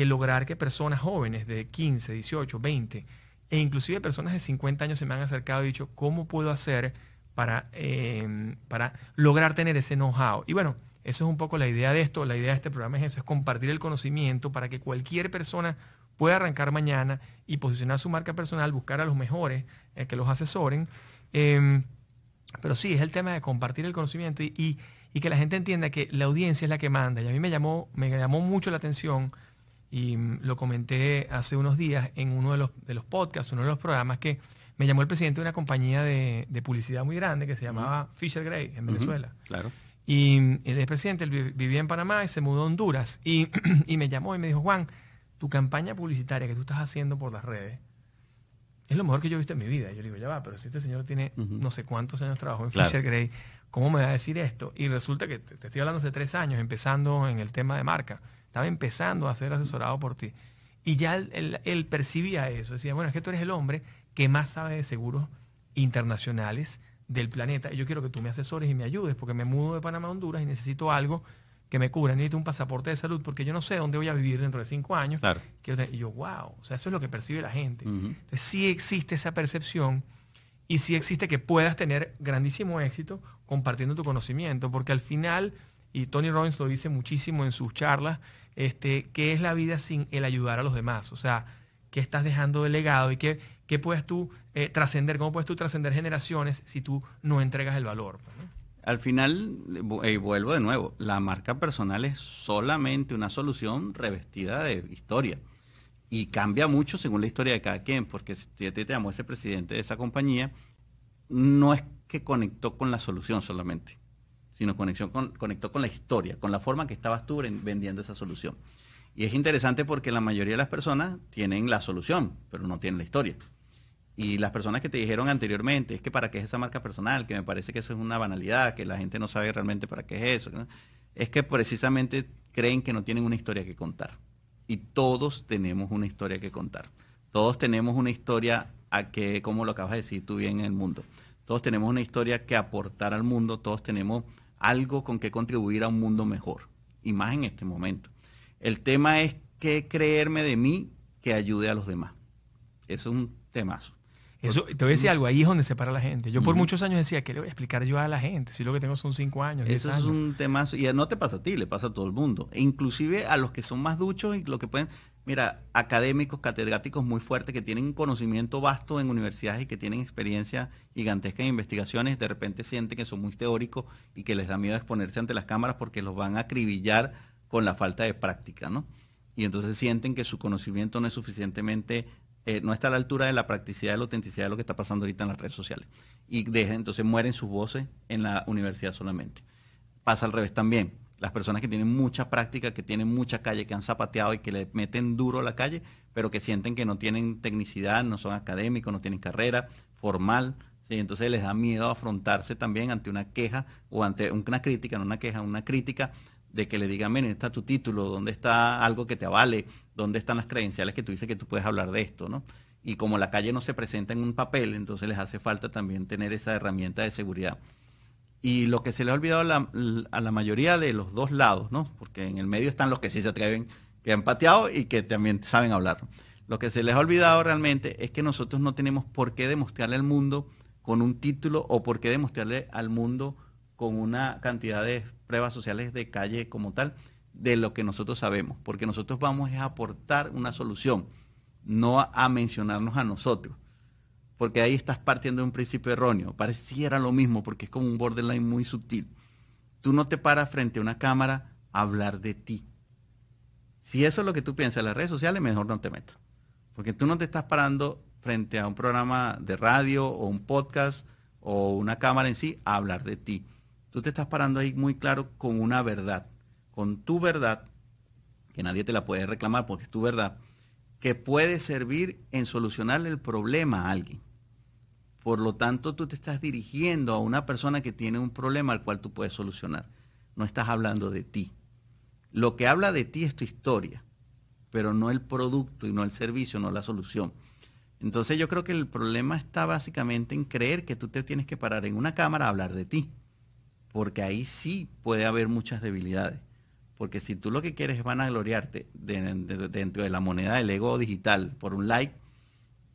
que lograr que personas jóvenes de 15, 18, 20 e inclusive personas de 50 años se me han acercado y dicho, ¿cómo puedo hacer para, em, para lograr tener ese know-how. Y bueno, eso es un poco la idea de esto. La idea de este programa es eso, es compartir el conocimiento para que cualquier persona pueda arrancar mañana y posicionar su marca personal, buscar a los mejores eh, que los asesoren. Em, pero sí, es el tema de compartir el conocimiento y, que la gente entienda que la audiencia es la que manda. Y a mí me llamó, me llamó mucho la atención y mm, lo comenté hace unos días en uno de los, de los podcasts, uno de los programas, que me llamó el presidente de una compañía de, publicidad muy grande que se llamaba Fisher Gray en Venezuela. claro. Y el presidente vivía en Panamá y se mudó a Honduras. [CLEARS THROAT] Y, me llamó y me dijo, Juan, tu campaña publicitaria que tú estás haciendo por las redes es lo mejor que yo he visto en mi vida. Y yo le digo, ya va, pero si este señor tiene no sé cuántos años de trabajo en Fisher Gray, ¿cómo me va a decir esto? Y resulta que te, estoy hablando hace tres años, empezando en el tema de marca. Estaba empezando a ser asesorado por ti. Y ya él, él percibía eso. Decía, bueno, es que tú eres el hombre que más sabe de seguros internacionales del planeta. Y yo quiero que tú me asesores y me ayudes, porque me mudo de Panamá a Honduras y necesito algo que me cubra. Necesito un pasaporte de salud, porque yo no sé dónde voy a vivir dentro de cinco años. Y yo, wow, o sea, eso es lo que percibe la gente. Entonces, sí existe esa percepción y sí existe que puedas tener grandísimo éxito compartiendo tu conocimiento, porque al final, y Tony Robbins lo dice muchísimo en sus charlas, este, ¿qué es la vida sin el ayudar a los demás? O sea, ¿qué estás dejando de legado y qué, ¿Qué puedes tú eh, trascender? ¿Cómo puedes tú trascender generaciones si tú no entregas el valor? Al final, y vuelvo de nuevo, la marca personal es solamente una solución revestida de historia. Y cambia mucho según la historia de cada quien, porque si te llamó ese presidente de esa compañía, no es que conectó con la solución solamente, sino conexión con, conectó con la historia, con la forma que estabas tú vendiendo esa solución. Y es interesante porque la mayoría de las personas tienen la solución, pero no tienen la historia. Y las personas que te dijeron anteriormente, es que para qué es esa marca personal, que me parece que eso es una banalidad, que la gente no sabe realmente para qué es eso, es que precisamente creen que no tienen una historia que contar. Y todos tenemos una historia que contar. Todos tenemos una historia a que, como lo acabas de decir tú bien en el mundo, todos tenemos una historia que aportar al mundo, todos tenemos algo con que contribuir a un mundo mejor, y más en este momento. El tema es qué creerme de mí que ayude a los demás. Eso es un temazo. Eso, te voy a decir algo, ahí es donde se para la gente. Yo por muchos años decía, ¿qué le voy a explicar yo a la gente? Si lo que tengo son cinco años. Eso es un tema, y no te pasa a ti, le pasa a todo el mundo. E inclusive a los que son más duchos y lo que pueden, mira, académicos, catedráticos muy fuertes que tienen conocimiento vasto en universidades y que tienen experiencia gigantesca en investigaciones, de repente sienten que son muy teóricos y que les da miedo exponerse ante las cámaras porque los van a acribillar con la falta de práctica, ¿no? Y entonces sienten que su conocimiento no es suficientemente eh, no está a la altura de la practicidad, de la autenticidad de lo que está pasando ahorita en las redes sociales. Y deja, entonces mueren sus voces en la universidad solamente. Pasa al revés también. Las personas que tienen mucha práctica, que tienen mucha calle, que han zapateado y que le meten duro a la calle, pero que sienten que no tienen tecnicidad, no son académicos, no tienen carrera formal, ¿sí? entonces les da miedo afrontarse también ante una queja o ante una crítica, no una queja, una crítica de que le digan, miren, está tu título, dónde está algo que te avale, dónde están las credenciales que tú dices que tú puedes hablar de esto, ¿no? Y como la calle no se presenta en un papel, entonces les hace falta también tener esa herramienta de seguridad. Y lo que se le ha olvidado a la, mayoría de los dos lados, ¿no? Porque en el medio están los que sí se atreven, que han pateado y que también saben hablar. Lo que se les ha olvidado realmente es que nosotros no tenemos por qué demostrarle al mundo con un título o por qué demostrarle al mundo con una cantidad de pruebas sociales de calle como tal de lo que nosotros sabemos, porque nosotros vamos a aportar una solución, no a, mencionarnos a nosotros, porque ahí estás partiendo de un principio erróneo, pareciera lo mismo, porque es como un borderline muy sutil. Tú no te paras frente a una cámara a hablar de ti. Si eso es lo que tú piensas en las redes sociales, mejor no te metas, porque tú no te estás parando frente a un programa de radio o un podcast o una cámara en sí a hablar de ti tú te estás parando ahí muy claro con una verdad, con tu verdad, que nadie te la puede reclamar porque es tu verdad, que puede servir en solucionarle el problema a alguien. Por lo tanto, tú te estás dirigiendo a una persona que tiene un problema al cual tú puedes solucionar. No estás hablando de ti. Lo que habla de ti es tu historia, pero no el producto y no el servicio, no la solución. Entonces yo creo que el problema está básicamente en creer que tú te tienes que parar en una cámara a hablar de ti porque ahí sí puede haber muchas debilidades. Porque si tú lo que quieres es vanagloriarte dentro de la moneda del ego digital por un like,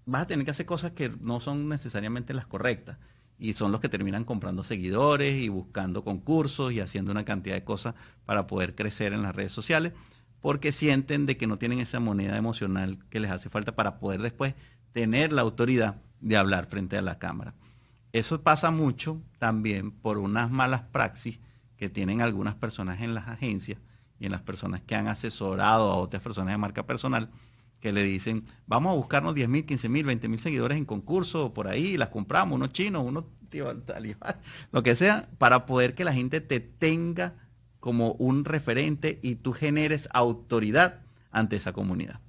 vas a tener que hacer cosas que no son necesariamente las correctas. Y son los que terminan comprando seguidores y buscando concursos y haciendo una cantidad de cosas para poder crecer en las redes sociales, porque sienten de que no tienen esa moneda emocional que les hace falta para poder después tener la autoridad de hablar frente a la cámara. Eso pasa mucho también por unas malas praxis que tienen algunas personas en las agencias y en las personas que han asesorado a otras personas de marca personal que le dicen, vamos a buscarnos 10 mil, 15 mil, 20 mil seguidores en concurso por ahí, las compramos, unos chinos, unos [LAUGHS] lo que sea, para poder que la gente te tenga como un referente y tú generes autoridad ante esa comunidad.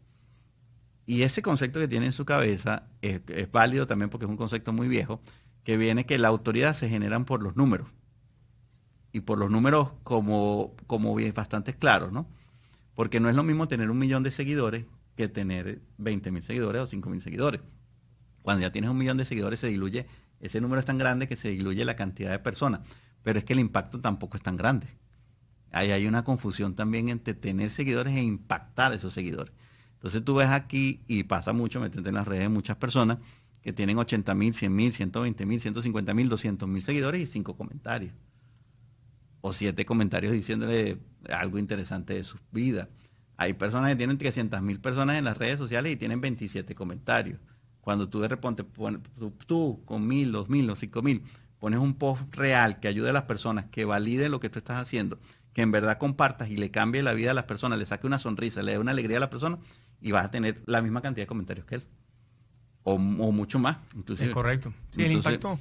Y ese concepto que tiene en su cabeza es válido también porque es un concepto muy viejo, que viene que la autoridad se generan por los números. Y por los números como, como bien bastante claros, ¿no? Porque no es lo mismo tener un millón de seguidores que tener 20 mil seguidores o 5 mil seguidores. Cuando ya tienes un millón de seguidores se diluye, ese número es tan grande que se diluye la cantidad de personas. Pero es que el impacto tampoco es tan grande. Ahí hay una confusión también entre tener seguidores e impactar a esos seguidores. Entonces tú ves aquí, y pasa mucho, meterte en las redes de muchas personas, que tienen 80 mil, 100 mil, 120 mil, 150 mil, 200 mil seguidores y cinco comentarios. O siete comentarios diciéndole algo interesante de sus vidas. Hay personas que tienen 300 mil personas en las redes sociales y tienen 27 comentarios. Cuando tú de repente, tú, tú con mil, dos mil o cinco mil, pones un post real que ayude a las personas, que valide lo que tú estás haciendo, que en verdad compartas y le cambie la vida a las personas, le saque una sonrisa, le dé una alegría a las personas y vas a tener la misma cantidad de comentarios que él o, mucho más, inclusive. Es correcto. Sí, el impacto.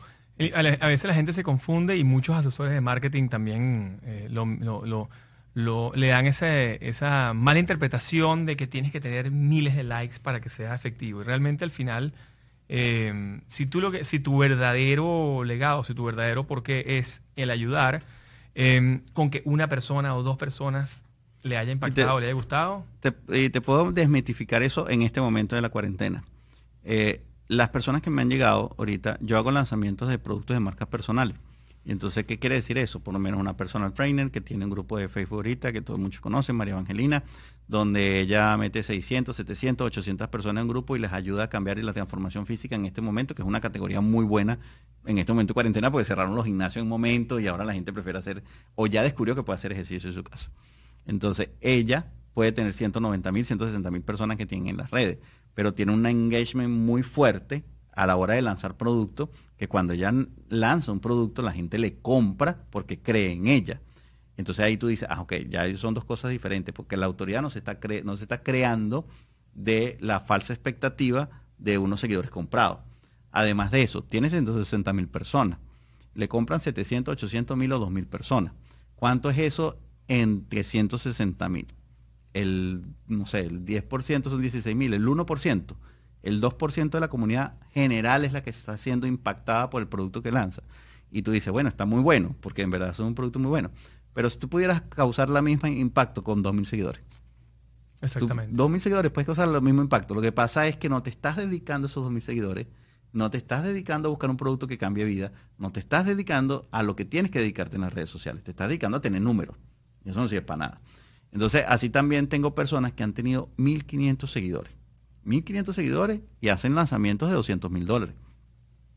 A veces la gente se confunde y muchos asesores de marketing también eh, lo, le dan esa mala interpretación de que tienes que tener miles de likes para que sea efectivo. Y realmente al final, em, si, tú lo que, si tu verdadero legado, si tu verdadero porqué es el ayudar, em, con que una persona o dos personas le haya impactado, le haya gustado. y te puedo desmitificar eso en este momento de la cuarentena. Eh, las personas que me han llegado ahorita, yo hago lanzamientos de productos de marcas personales. Y entonces, ¿qué quiere decir eso? Por lo menos una personal trainer que tiene un grupo de Facebook ahorita que todos muchos conocen, María Evangelina, donde ella mete 600, 700, 800 personas en grupo y les ayuda a cambiar la transformación física en este momento, que es una categoría muy buena en este momento de cuarentena, porque cerraron los gimnasios en un momento y ahora la gente prefiere hacer, o ya descubrió que puede hacer ejercicio en su casa. Entonces, ella puede tener 190 mil, 160 mil personas que tienen en las redes, pero tiene un engagement muy fuerte a la hora de lanzar producto, que cuando ella lanza un producto, la gente le compra porque cree en ella. Entonces ahí tú dices, ah, ok, ya son dos cosas diferentes, porque la autoridad no se está, no se está creando de la falsa expectativa de unos seguidores comprados. Además de eso, tiene 160 mil personas. Le compran 700, 800 mil o 2 mil personas. ¿Cuánto es eso en 360 mil? El, no sé, el 10% son 16 mil, el 1%. El 2% de la comunidad general es la que está siendo impactada por el producto que lanza. Y tú dices, bueno, está muy bueno, porque en verdad es un producto muy bueno. Pero si tú pudieras causar la misma impacto con 2.000 seguidores. Exactamente. 2.000 seguidores puedes causar el mismo impacto. Lo que pasa es que no te estás dedicando a esos 2.000 seguidores, no te estás dedicando a buscar un producto que cambie vida, no te estás dedicando a lo que tienes que dedicarte en las redes sociales, te estás dedicando a tener números. Y eso no sirve para nada. Entonces, así también tengo personas que han tenido 1.500 seguidores. 1.500 seguidores y hacen lanzamientos de 200 mil dólares.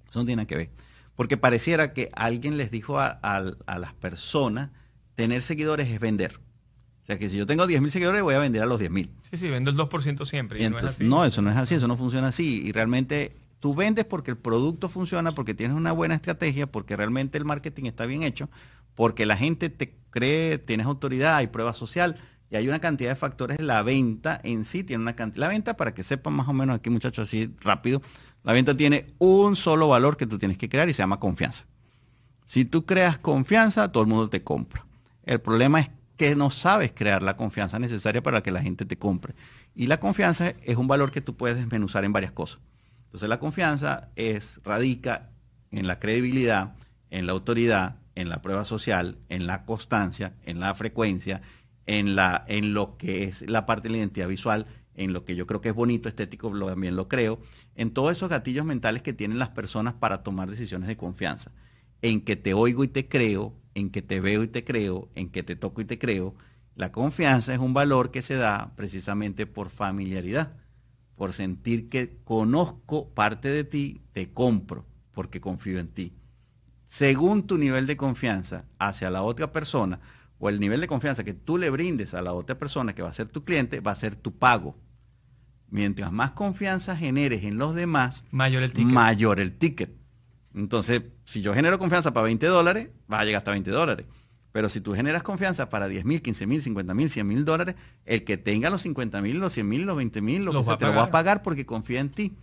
Eso no tiene nada que ver. Porque pareciera que alguien les dijo a las personas, tener seguidores es vender. O sea que si yo tengo 10.000 seguidores voy a vender a los 10.000. Sí, sí, vendo el 2% siempre. no, no, eso no es así, eso no funciona así. Y realmente tú vendes porque el producto funciona, porque tienes una buena estrategia, porque realmente el marketing está bien hecho, porque la gente te cree, tienes autoridad, hay prueba social y hay una cantidad de factores. La venta en sí tiene una cantidad. La venta, para que sepan más o menos aquí muchachos así rápido, la venta tiene un solo valor que tú tienes que crear y se llama confianza. Si tú creas confianza, todo el mundo te compra. El problema es que no sabes crear la confianza necesaria para que la gente te compre. Y la confianza es un valor que tú puedes desmenuzar en varias cosas. Entonces la confianza es, radica en la credibilidad, en la autoridad, en la prueba social, en la constancia, en la frecuencia, en, la, en lo que es la parte de la identidad visual, en lo que yo creo que es bonito, estético, también lo creo, en todos esos gatillos mentales que tienen las personas para tomar decisiones de confianza, en que te oigo y te creo, en que te veo y te creo, en que te toco y te creo, la confianza es un valor que se da precisamente por familiaridad, por sentir que conozco parte de ti, te compro porque confío en ti. Según tu nivel de confianza hacia la otra persona o el nivel de confianza que tú le brindes a la otra persona que va a ser tu cliente, va a ser tu pago. Mientras más confianza generes en los demás, mayor el ticket. Mayor el ticket. Entonces, si yo genero confianza para 20 dólares, va a llegar hasta 20 dólares. Pero si tú generas confianza para 10 mil, 15 mil, 50 mil, 100 mil dólares, el que tenga los 50 mil, los 100 mil, los 20 mil, lo que te lo va a pagar porque confía en ti.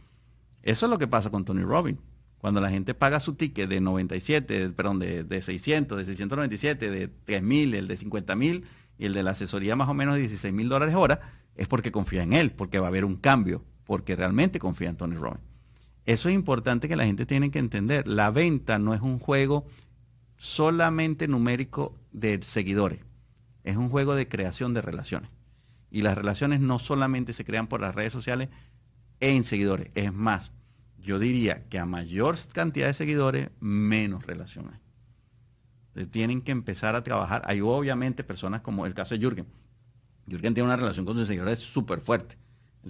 Eso es lo que pasa con Tony Robbins. Cuando la gente paga su ticket de 97, perdón, de, de 600, de 697, de 3 mil, el de 50 mil y el de la asesoría más o menos de 16 mil dólares hora, es porque confía en él, porque va a haber un cambio, porque realmente confía en Tony Robbins. Eso es importante que la gente tiene que entender. La venta no es un juego solamente numérico de seguidores. Es un juego de creación de relaciones. Y las relaciones no solamente se crean por las redes sociales en seguidores. Es más, yo diría que a mayor cantidad de seguidores, menos relaciones. Tienen que empezar a trabajar. Hay obviamente personas como el caso de Jürgen. Jürgen tiene una relación con sus seguidores súper fuerte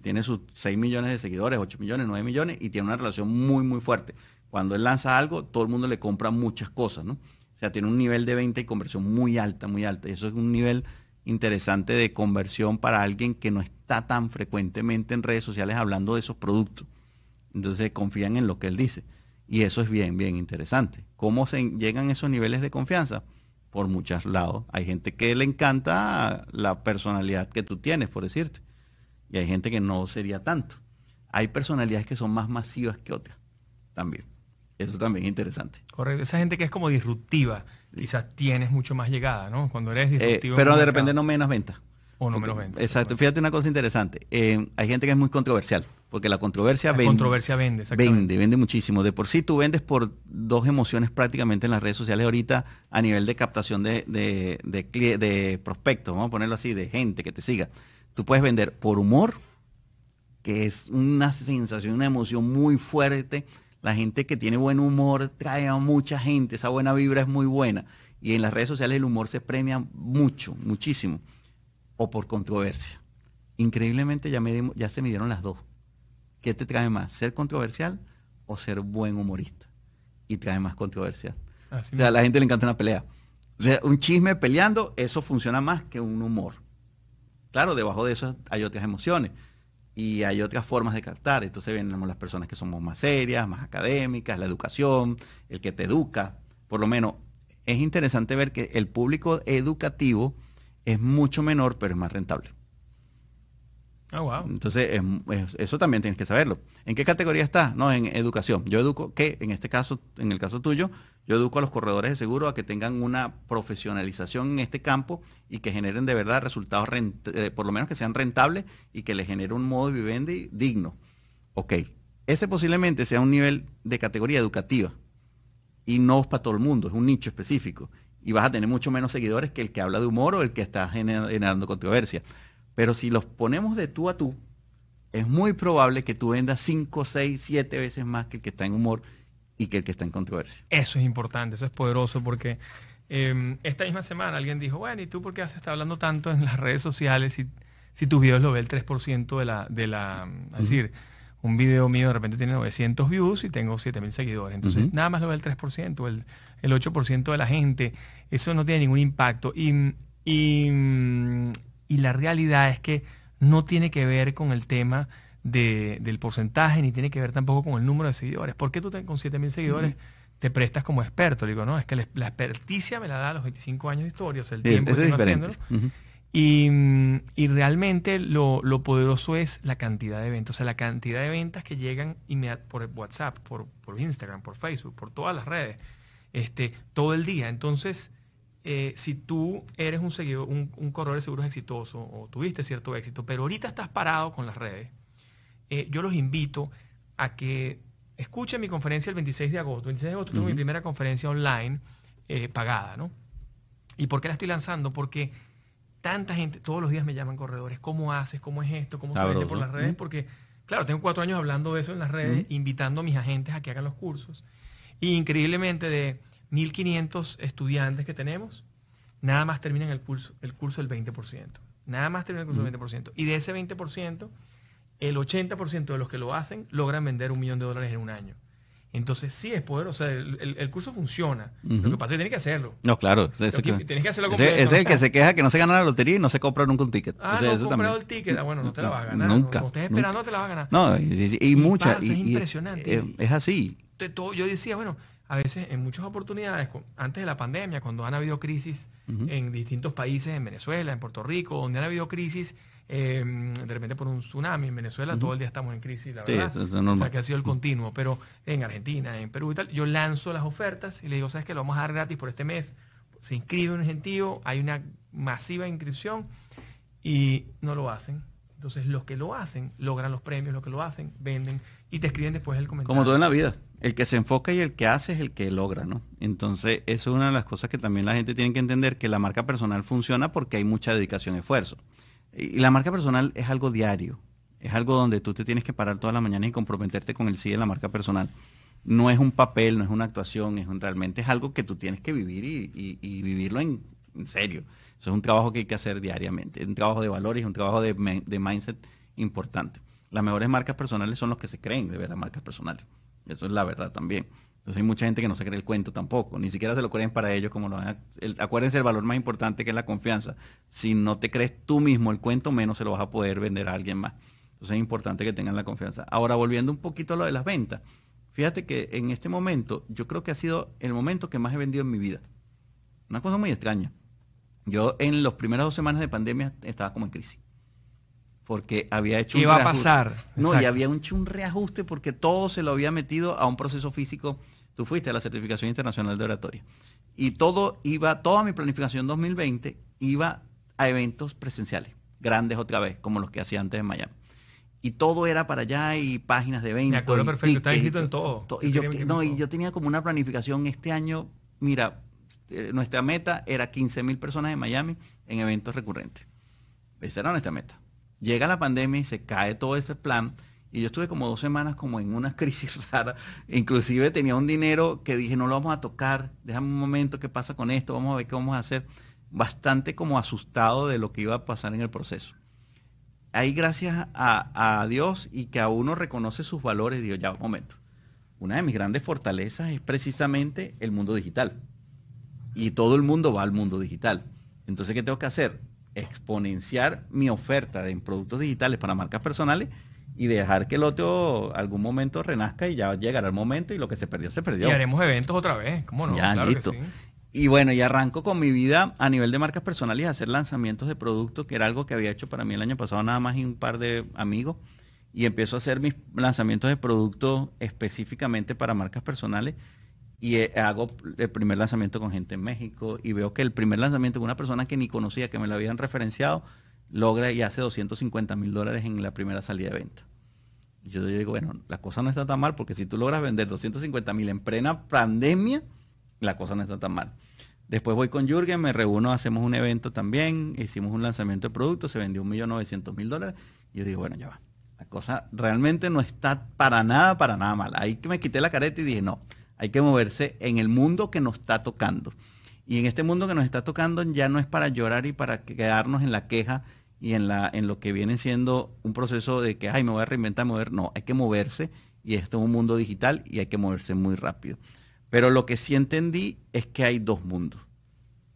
tiene sus 6 millones de seguidores, 8 millones, 9 millones y tiene una relación muy, muy fuerte. Cuando él lanza algo, todo el mundo le compra muchas cosas, ¿no? O sea, tiene un nivel de venta y conversión muy alta, muy alta. Y eso es un nivel interesante de conversión para alguien que no está tan frecuentemente en redes sociales hablando de esos productos. Entonces confían en lo que él dice. Y eso es bien, bien interesante. ¿Cómo se llegan esos niveles de confianza? Por muchos lados. Hay gente que le encanta la personalidad que tú tienes, por decirte y hay gente que no sería tanto. Hay personalidades que son más masivas que otras también. Eso también es interesante. Correcto. Esa gente que es como disruptiva, quizás tienes mucho más llegada, ¿no? Cuando eres eh, disruptivo. pero de repente no menos venta. O no menos venta. Exacto. Fíjate una cosa interesante. Eh, hay gente que es muy controversial, porque la controversia la vende. controversia vende, Vende, vende muchísimo. De por sí tú vendes por dos emociones prácticamente en las redes sociales ahorita a nivel de captación de, de, de, de prospectos, vamos a ponerlo así, de gente que te siga. Tú puedes vender por humor, que es una sensación, una emoción muy fuerte. La gente que tiene buen humor trae a mucha gente, esa buena vibra es muy buena. Y en las redes sociales el humor se premia mucho, muchísimo. O por controversia. increíblemente ya, ya se midieron las dos. ¿Qué te trae más? ¿Ser controversial o ser buen humorista? Y trae más controversial. o sea, a la gente le encanta una pelea. O sea, un chisme peleando, eso funciona más que un humor. Claro, debajo de eso hay otras emociones y hay otras formas de captar. Entonces vienen las personas que somos más serias, más académicas, la educación, el que te educa. Por lo menos es interesante ver que el público educativo es mucho menor, pero es más rentable. Ah, wow. Entonces, eso también tienes que saberlo. ¿En qué categoría estás? No, en educación. Yo educo, que en este caso, en el caso tuyo, yo educo a los corredores de seguro a que tengan una profesionalización en este campo y que generen de verdad resultados, eh, por lo menos que sean rentables y que les genere un modo de vivendi digno. Ok, ese posiblemente sea un nivel de categoría educativa y no es para todo el mundo, es un nicho específico. Y vas a tener mucho menos seguidores que el que habla de humor o el que está generando controversia. Pero si los ponemos de tú a tú, es muy probable que tú vendas 5, 6, 7 veces más que el que está en humor y que el que está en controversia. Eso es importante, eso es poderoso porque em, esta misma semana alguien dijo, bueno, ¿y tú por qué has estado hablando tanto en las redes sociales si, si tus videos lo ve el 3% de la... De la Es decir, un video mío de repente tiene 900 views y tengo 7000 seguidores. Entonces, nada más lo ve el 3%, el, el 8% de la gente. Eso no tiene ningún impacto. Y, y, y la realidad es que no tiene que ver con el tema del porcentaje, ni tiene que ver tampoco con el número de seguidores. ¿Por qué tú con 7.000 seguidores te prestas como experto? digo, no, es que la experticia me la da a los 25 años de historia, o sea, el tiempo que haciéndolo. y, realmente lo, poderoso es la cantidad de ventas, o sea, la cantidad de ventas que llegan por WhatsApp, por, por Instagram, por Facebook, por todas las redes, este, todo el día. Entonces, eh, si tú eres un seguidor, un, corredor de seguros exitoso o tuviste cierto éxito, pero ahorita estás parado con las redes, eh, yo los invito a que escuchen mi conferencia el 26 de agosto. El 26 de agosto tengo mi primera conferencia online eh, pagada, ¿no? ¿Y por qué la estoy lanzando? Porque tanta gente, todos los días me llaman corredores, ¿cómo haces? ¿Cómo es esto? ¿Cómo se vende por las redes? Porque, claro, tengo cuatro años hablando de eso en las redes, invitando a mis agentes a que hagan los cursos. Y increíblemente de 1.500 estudiantes que tenemos, nada más terminan el curso, el curso del 20%. Nada más terminan el curso del 20%. Y de ese 20%, el 80% de los que lo hacen logran vender un millón de dólares en un año. Entonces sí es poderoso, el, curso funciona. Lo que pasa es que tienes que hacerlo. No, claro. tienes que hacerlo completo. Ese, es el que se queja que no se gana la lotería y no se compra nunca un ticket. Ah, no, eso comprado el ticket. Ah, bueno, no te la vas a ganar. Nunca. No, estés esperando, no te la vas a ganar. No, y, y, muchas. es impresionante. es así. Yo decía, bueno, a veces en muchas oportunidades, antes de la pandemia, cuando han habido crisis en distintos países, en Venezuela, en Puerto Rico, donde han habido crisis, em, de repente por un tsunami en Venezuela, todo el día estamos en crisis, la verdad. o sea, que ha sido el continuo, pero en Argentina, en Perú y tal, yo lanzo las ofertas y le digo, ¿sabes qué? Lo vamos a dar gratis por este mes. Se inscribe un gentío, hay una masiva inscripción y no lo hacen. Entonces, los que lo hacen logran los premios, los que lo hacen venden y te escriben después el comentario. Como todo en la vida el que se enfoca y el que hace es el que logra, ¿no? Entonces, eso es una de las cosas que también la gente tiene que entender, que la marca personal funciona porque hay mucha dedicación y esfuerzo. Y la marca personal es algo diario, es algo donde tú te tienes que parar toda la mañana y comprometerte con el sí de la marca personal. No es un papel, no es una actuación, es realmente es algo que tú tienes que vivir y, vivirlo en, serio. Eso es un trabajo que hay que hacer diariamente, es un trabajo de valores, es un trabajo de, de mindset importante. Las mejores marcas personales son los que se creen de verdad marcas personales. Eso es la verdad también. Entonces hay mucha gente que no se cree el cuento tampoco, ni siquiera se lo creen para ellos como lo van acuérdense el valor más importante que es la confianza. Si no te crees tú mismo el cuento, menos se lo vas a poder vender a alguien más. Entonces es importante que tengan la confianza. Ahora, volviendo un poquito a lo de las ventas, fíjate que en este momento yo creo que ha sido el momento que más he vendido en mi vida. Una cosa muy extraña. Yo en las primeras dos semanas de pandemia estaba como en crisis porque había hecho ¿Qué un iba a pasar? No, y había hecho un reajuste porque todo se lo había metido a un proceso físico. Tú fuiste a la certificación internacional de oratoria. Y todo iba, toda mi planificación 2020 iba a eventos presenciales, grandes otra vez, como los que hacía antes en Miami. Y todo era para allá y páginas de eventos. Me acuerdo perfecto, está escrito en todo. y, yo, no, y yo tenía como una planificación este año, mira, eh, nuestra meta era 15 mil personas en Miami en eventos recurrentes. Esa era nuestra meta Llega la pandemia y se cae todo ese plan. Y yo estuve como dos semanas como en una [LAUGHS] crisis rara. Inclusive tenía un dinero que dije, no lo vamos a tocar. Déjame un momento, ¿qué pasa con esto? Vamos a ver qué vamos a hacer. Bastante como asustado de lo que iba a pasar en el proceso. ahí gracias a, Dios y que a uno reconoce sus valores, digo, ya, un momento. Una de mis grandes fortalezas es precisamente el mundo digital. Y todo el mundo va al mundo digital. Entonces, ¿qué tengo que hacer? Exponenciar mi oferta en productos digitales para marcas personales y dejar que el otro algún momento renazca y ya llegará el momento y lo que se perdió, se perdió. Y haremos eventos otra vez, ¿cómo no? Ya, listo. Y bueno, y arranco con mi vida a nivel de marcas personales, hacer lanzamientos de productos, que era algo que había hecho para mí el año pasado nada más y un par de amigos. Y empiezo a hacer mis lanzamientos de productos específicamente para marcas personales. Y eh, hago el primer lanzamiento con gente en México. Y veo que el primer lanzamiento con una persona que ni conocía, que me lo habían referenciado, logra y hace 250 mil dólares en la primera salida de venta. Yo digo, bueno, la cosa no está tan mal, porque si tú logras vender 250 mil en plena pandemia, la cosa no está tan mal. Después voy con Jürgen, me reúno, hacemos un evento también, hicimos un lanzamiento de producto, se vendió 1.900.000 dólares. Y yo digo, bueno, ya va. La cosa realmente no está para nada, para nada mal. Ahí que me quité la careta y dije, no, hay que moverse en el mundo que nos está tocando. Y en este mundo que nos está tocando ya no es para llorar y para quedarnos en la queja y en, lo que viene siendo un proceso de que, ay, me voy a reinventar, mover. No, hay que moverse y esto es un mundo digital y hay que moverse muy rápido. Pero lo que sí entendí es que hay dos mundos.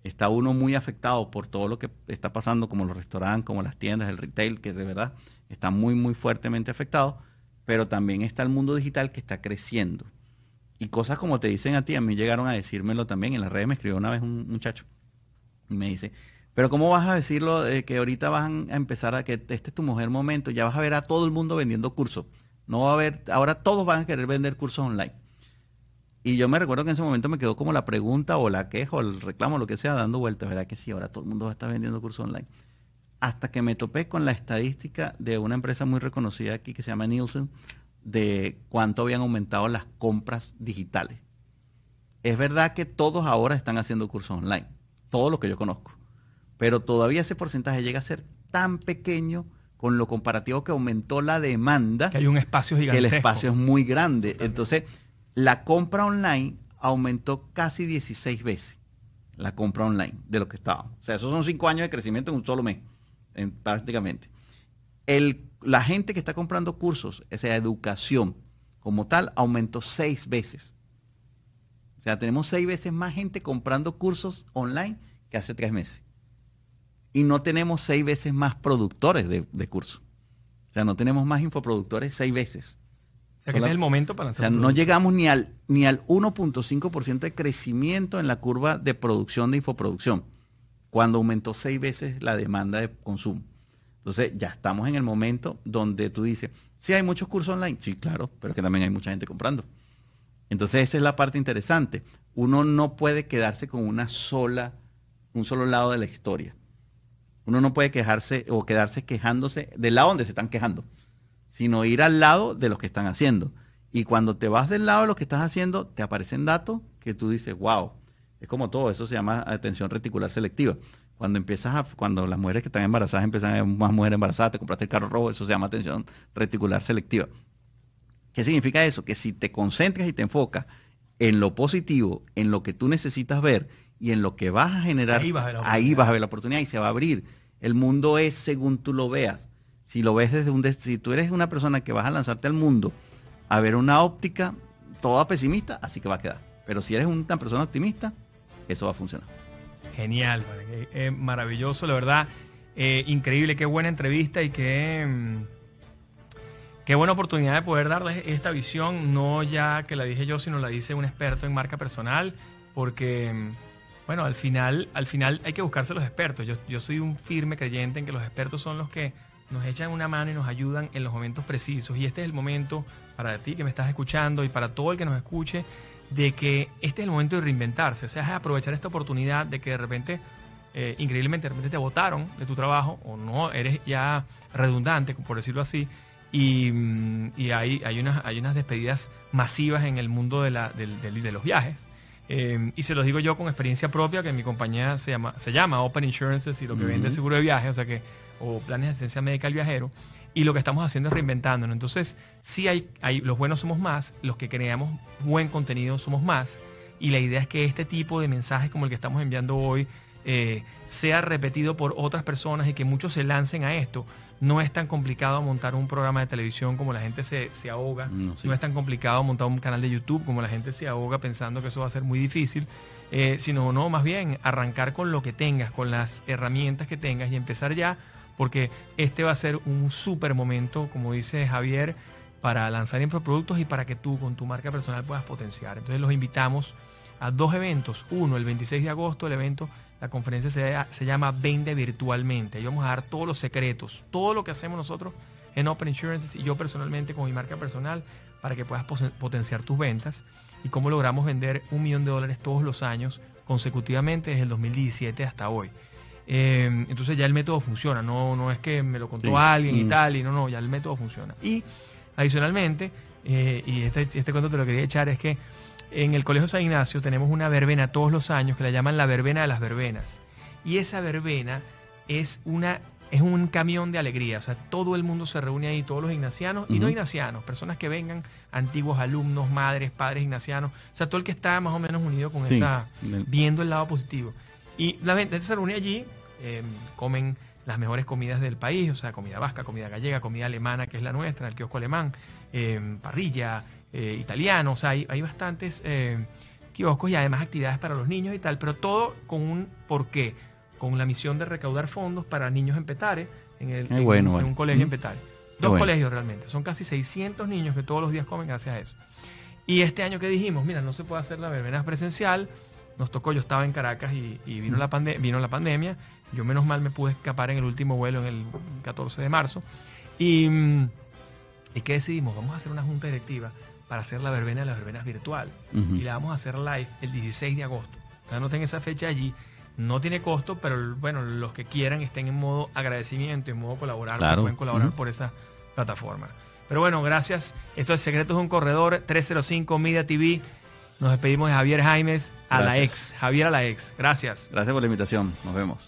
Está uno muy afectado por todo lo que está pasando, como los restaurantes, como las tiendas, el retail, que de verdad está muy, muy fuertemente afectado. Pero también está el mundo digital que está creciendo. Y cosas como te dicen a ti, a mí llegaron a decírmelo también. En las redes me escribió una vez un muchacho y me dice, pero ¿cómo vas a decirlo de que ahorita van a empezar a que este es tu mujer momento? Ya vas a ver a todo el mundo vendiendo cursos. No va a haber, ahora todos van a querer vender cursos online. Y yo me recuerdo que en ese momento me quedó como la pregunta o la queja o el reclamo, lo que sea, dando vueltas, ¿verdad? Que sí, ahora todo el mundo va a estar vendiendo cursos online. Hasta que me topé con la estadística de una empresa muy reconocida aquí que se llama Nielsen, de cuánto habían aumentado las compras digitales. Es verdad que todos ahora están haciendo cursos online, todo lo que yo conozco, pero todavía ese porcentaje llega a ser tan pequeño con lo comparativo que aumentó la demanda. Que hay un espacio gigantesco. Que el espacio es muy grande. Entonces, la compra online aumentó casi 16 veces. La compra online de lo que estaba. O sea, esos son cinco años de crecimiento en un solo mes, prácticamente. La gente que está comprando cursos, esa educación como tal, aumentó seis veces. O sea, tenemos seis veces más gente comprando cursos online que hace tres meses. Y no tenemos seis veces más productores de, de cursos. O sea, no tenemos más infoproductores seis veces que es el momento para lanzar. O sea, no llegamos ni al, ni al 1.5% de crecimiento en la curva de producción de infoproducción, cuando aumentó seis veces la demanda de consumo. Entonces, ya estamos en el momento donde tú dices, sí hay muchos cursos online, sí, claro, pero que también hay mucha gente comprando. Entonces, esa es la parte interesante. Uno no puede quedarse con una sola, un solo lado de la historia. Uno no puede quejarse o quedarse quejándose del lado donde se están quejando sino ir al lado de los que están haciendo. Y cuando te vas del lado de lo que estás haciendo, te aparecen datos que tú dices, wow, es como todo, eso se llama atención reticular selectiva. Cuando empiezas a, cuando las mujeres que están embarazadas empiezan a ver más mujeres embarazadas, te compraste el carro rojo, eso se llama atención reticular selectiva. ¿Qué significa eso? Que si te concentras y te enfocas en lo positivo, en lo que tú necesitas ver y en lo que vas a generar, ahí ahí vas a ver la oportunidad y se va a abrir. El mundo es según tú lo veas si lo ves desde un si tú eres una persona que vas a lanzarte al mundo a ver una óptica toda pesimista, así que va a quedar. Pero si eres una persona optimista, eso va a funcionar. Genial, maravilloso, la verdad. Eh, increíble, qué buena entrevista y qué, mm, qué buena oportunidad de poder darles esta visión, no ya que la dije yo, sino la dice un experto en marca personal, porque, mm, bueno, al final, al final hay que buscarse los expertos. Yo, yo soy un firme creyente en que los expertos son los que nos echan una mano y nos ayudan en los momentos precisos. Y este es el momento para ti que me estás escuchando y para todo el que nos escuche, de que este es el momento de reinventarse. O sea, es aprovechar esta oportunidad de que de repente, eh, increíblemente, de repente te votaron de tu trabajo o no, eres ya redundante, por decirlo así. Y, mm, hay, hay, unas, hay unas despedidas masivas en el mundo de, la, de, los viajes. Eh, y se los digo yo con experiencia propia, que mi compañía se llama, se llama Open Insurances y lo que vende es seguro de viaje. O sea que o planes de asistencia médica al viajero. Y lo que estamos haciendo es reinventándonos. Entonces, sí hay, hay, los buenos somos más, los que creamos buen contenido somos más. Y la idea es que este tipo de mensajes como el que estamos enviando hoy, eh, sea repetido por otras personas y que muchos se lancen a esto. No es tan complicado montar un programa de televisión como la gente se, ahoga. No, es tan complicado montar un canal de YouTube como la gente se ahoga pensando que eso va a ser muy difícil. Eh, sino no, más bien arrancar con lo que tengas, con las herramientas que tengas y empezar ya, porque este va a ser un súper momento, como dice Javier, para lanzar infoproductos y para que tú con tu marca personal puedas potenciar. Entonces los invitamos a dos eventos. Uno, el 26 de agosto, el evento, la conferencia se, llama Vende Virtualmente. Ahí vamos a dar todos los secretos, todo lo que hacemos nosotros en Open Insurance y yo personalmente con mi marca personal para que puedas potenciar tus ventas y cómo logramos vender un millón de dólares todos los años consecutivamente desde el 2017 hasta hoy. Eh, entonces ya el método funciona, no, no es que me lo contó alguien y mm. tal, y no, no, ya el método funciona. Y Adicionalmente, eh, y este, este cuento te lo quería echar, es que en el Colegio San Ignacio tenemos una verbena todos los años que la llaman la verbena de las verbenas. Y esa verbena es una es un camión de alegría, o sea, todo el mundo se reúne ahí, todos los ignacianos y no ignacianos, personas que vengan, antiguos alumnos, madres, padres ignacianos, o sea, todo el que está más o menos unido con esa, viendo el lado positivo. Y la gente se reúne allí, eh, comen las mejores comidas del país, o sea, comida vasca, comida gallega, comida alemana, que es la nuestra, el kiosco alemán, em, parrilla, eh, italiano, o sea, hay, bastantes eh, kioscos y además actividades para los niños y tal, pero todo con un porqué, con la misión de recaudar fondos para niños en Petare, en, el, un colegio en Petare. Dos colegios realmente, son casi 600 niños que todos los días comen gracias a eso. Y este año que dijimos, mira, no se puede hacer la verbena presencial, nos tocó, yo estaba en Caracas y, vino, la vino la pandemia yo menos mal me pude escapar en el último vuelo en el 14 de marzo. Y, mm, ¿y qué decidimos? Vamos a hacer una junta directiva para hacer la verbena de las verbenas virtual. Y la vamos a hacer live el 16 de agosto. no tengo esa fecha allí. No tiene costo, pero bueno, los que quieran estén en modo agradecimiento, en modo colaborar, pueden colaborar por esa plataforma. Pero bueno, gracias. Esto es Secretos de un Corredor, 305 Media TV. Nos despedimos de Javier Jaimes a la ex. Javier a la ex. Gracias. Gracias por la invitación. Nos vemos.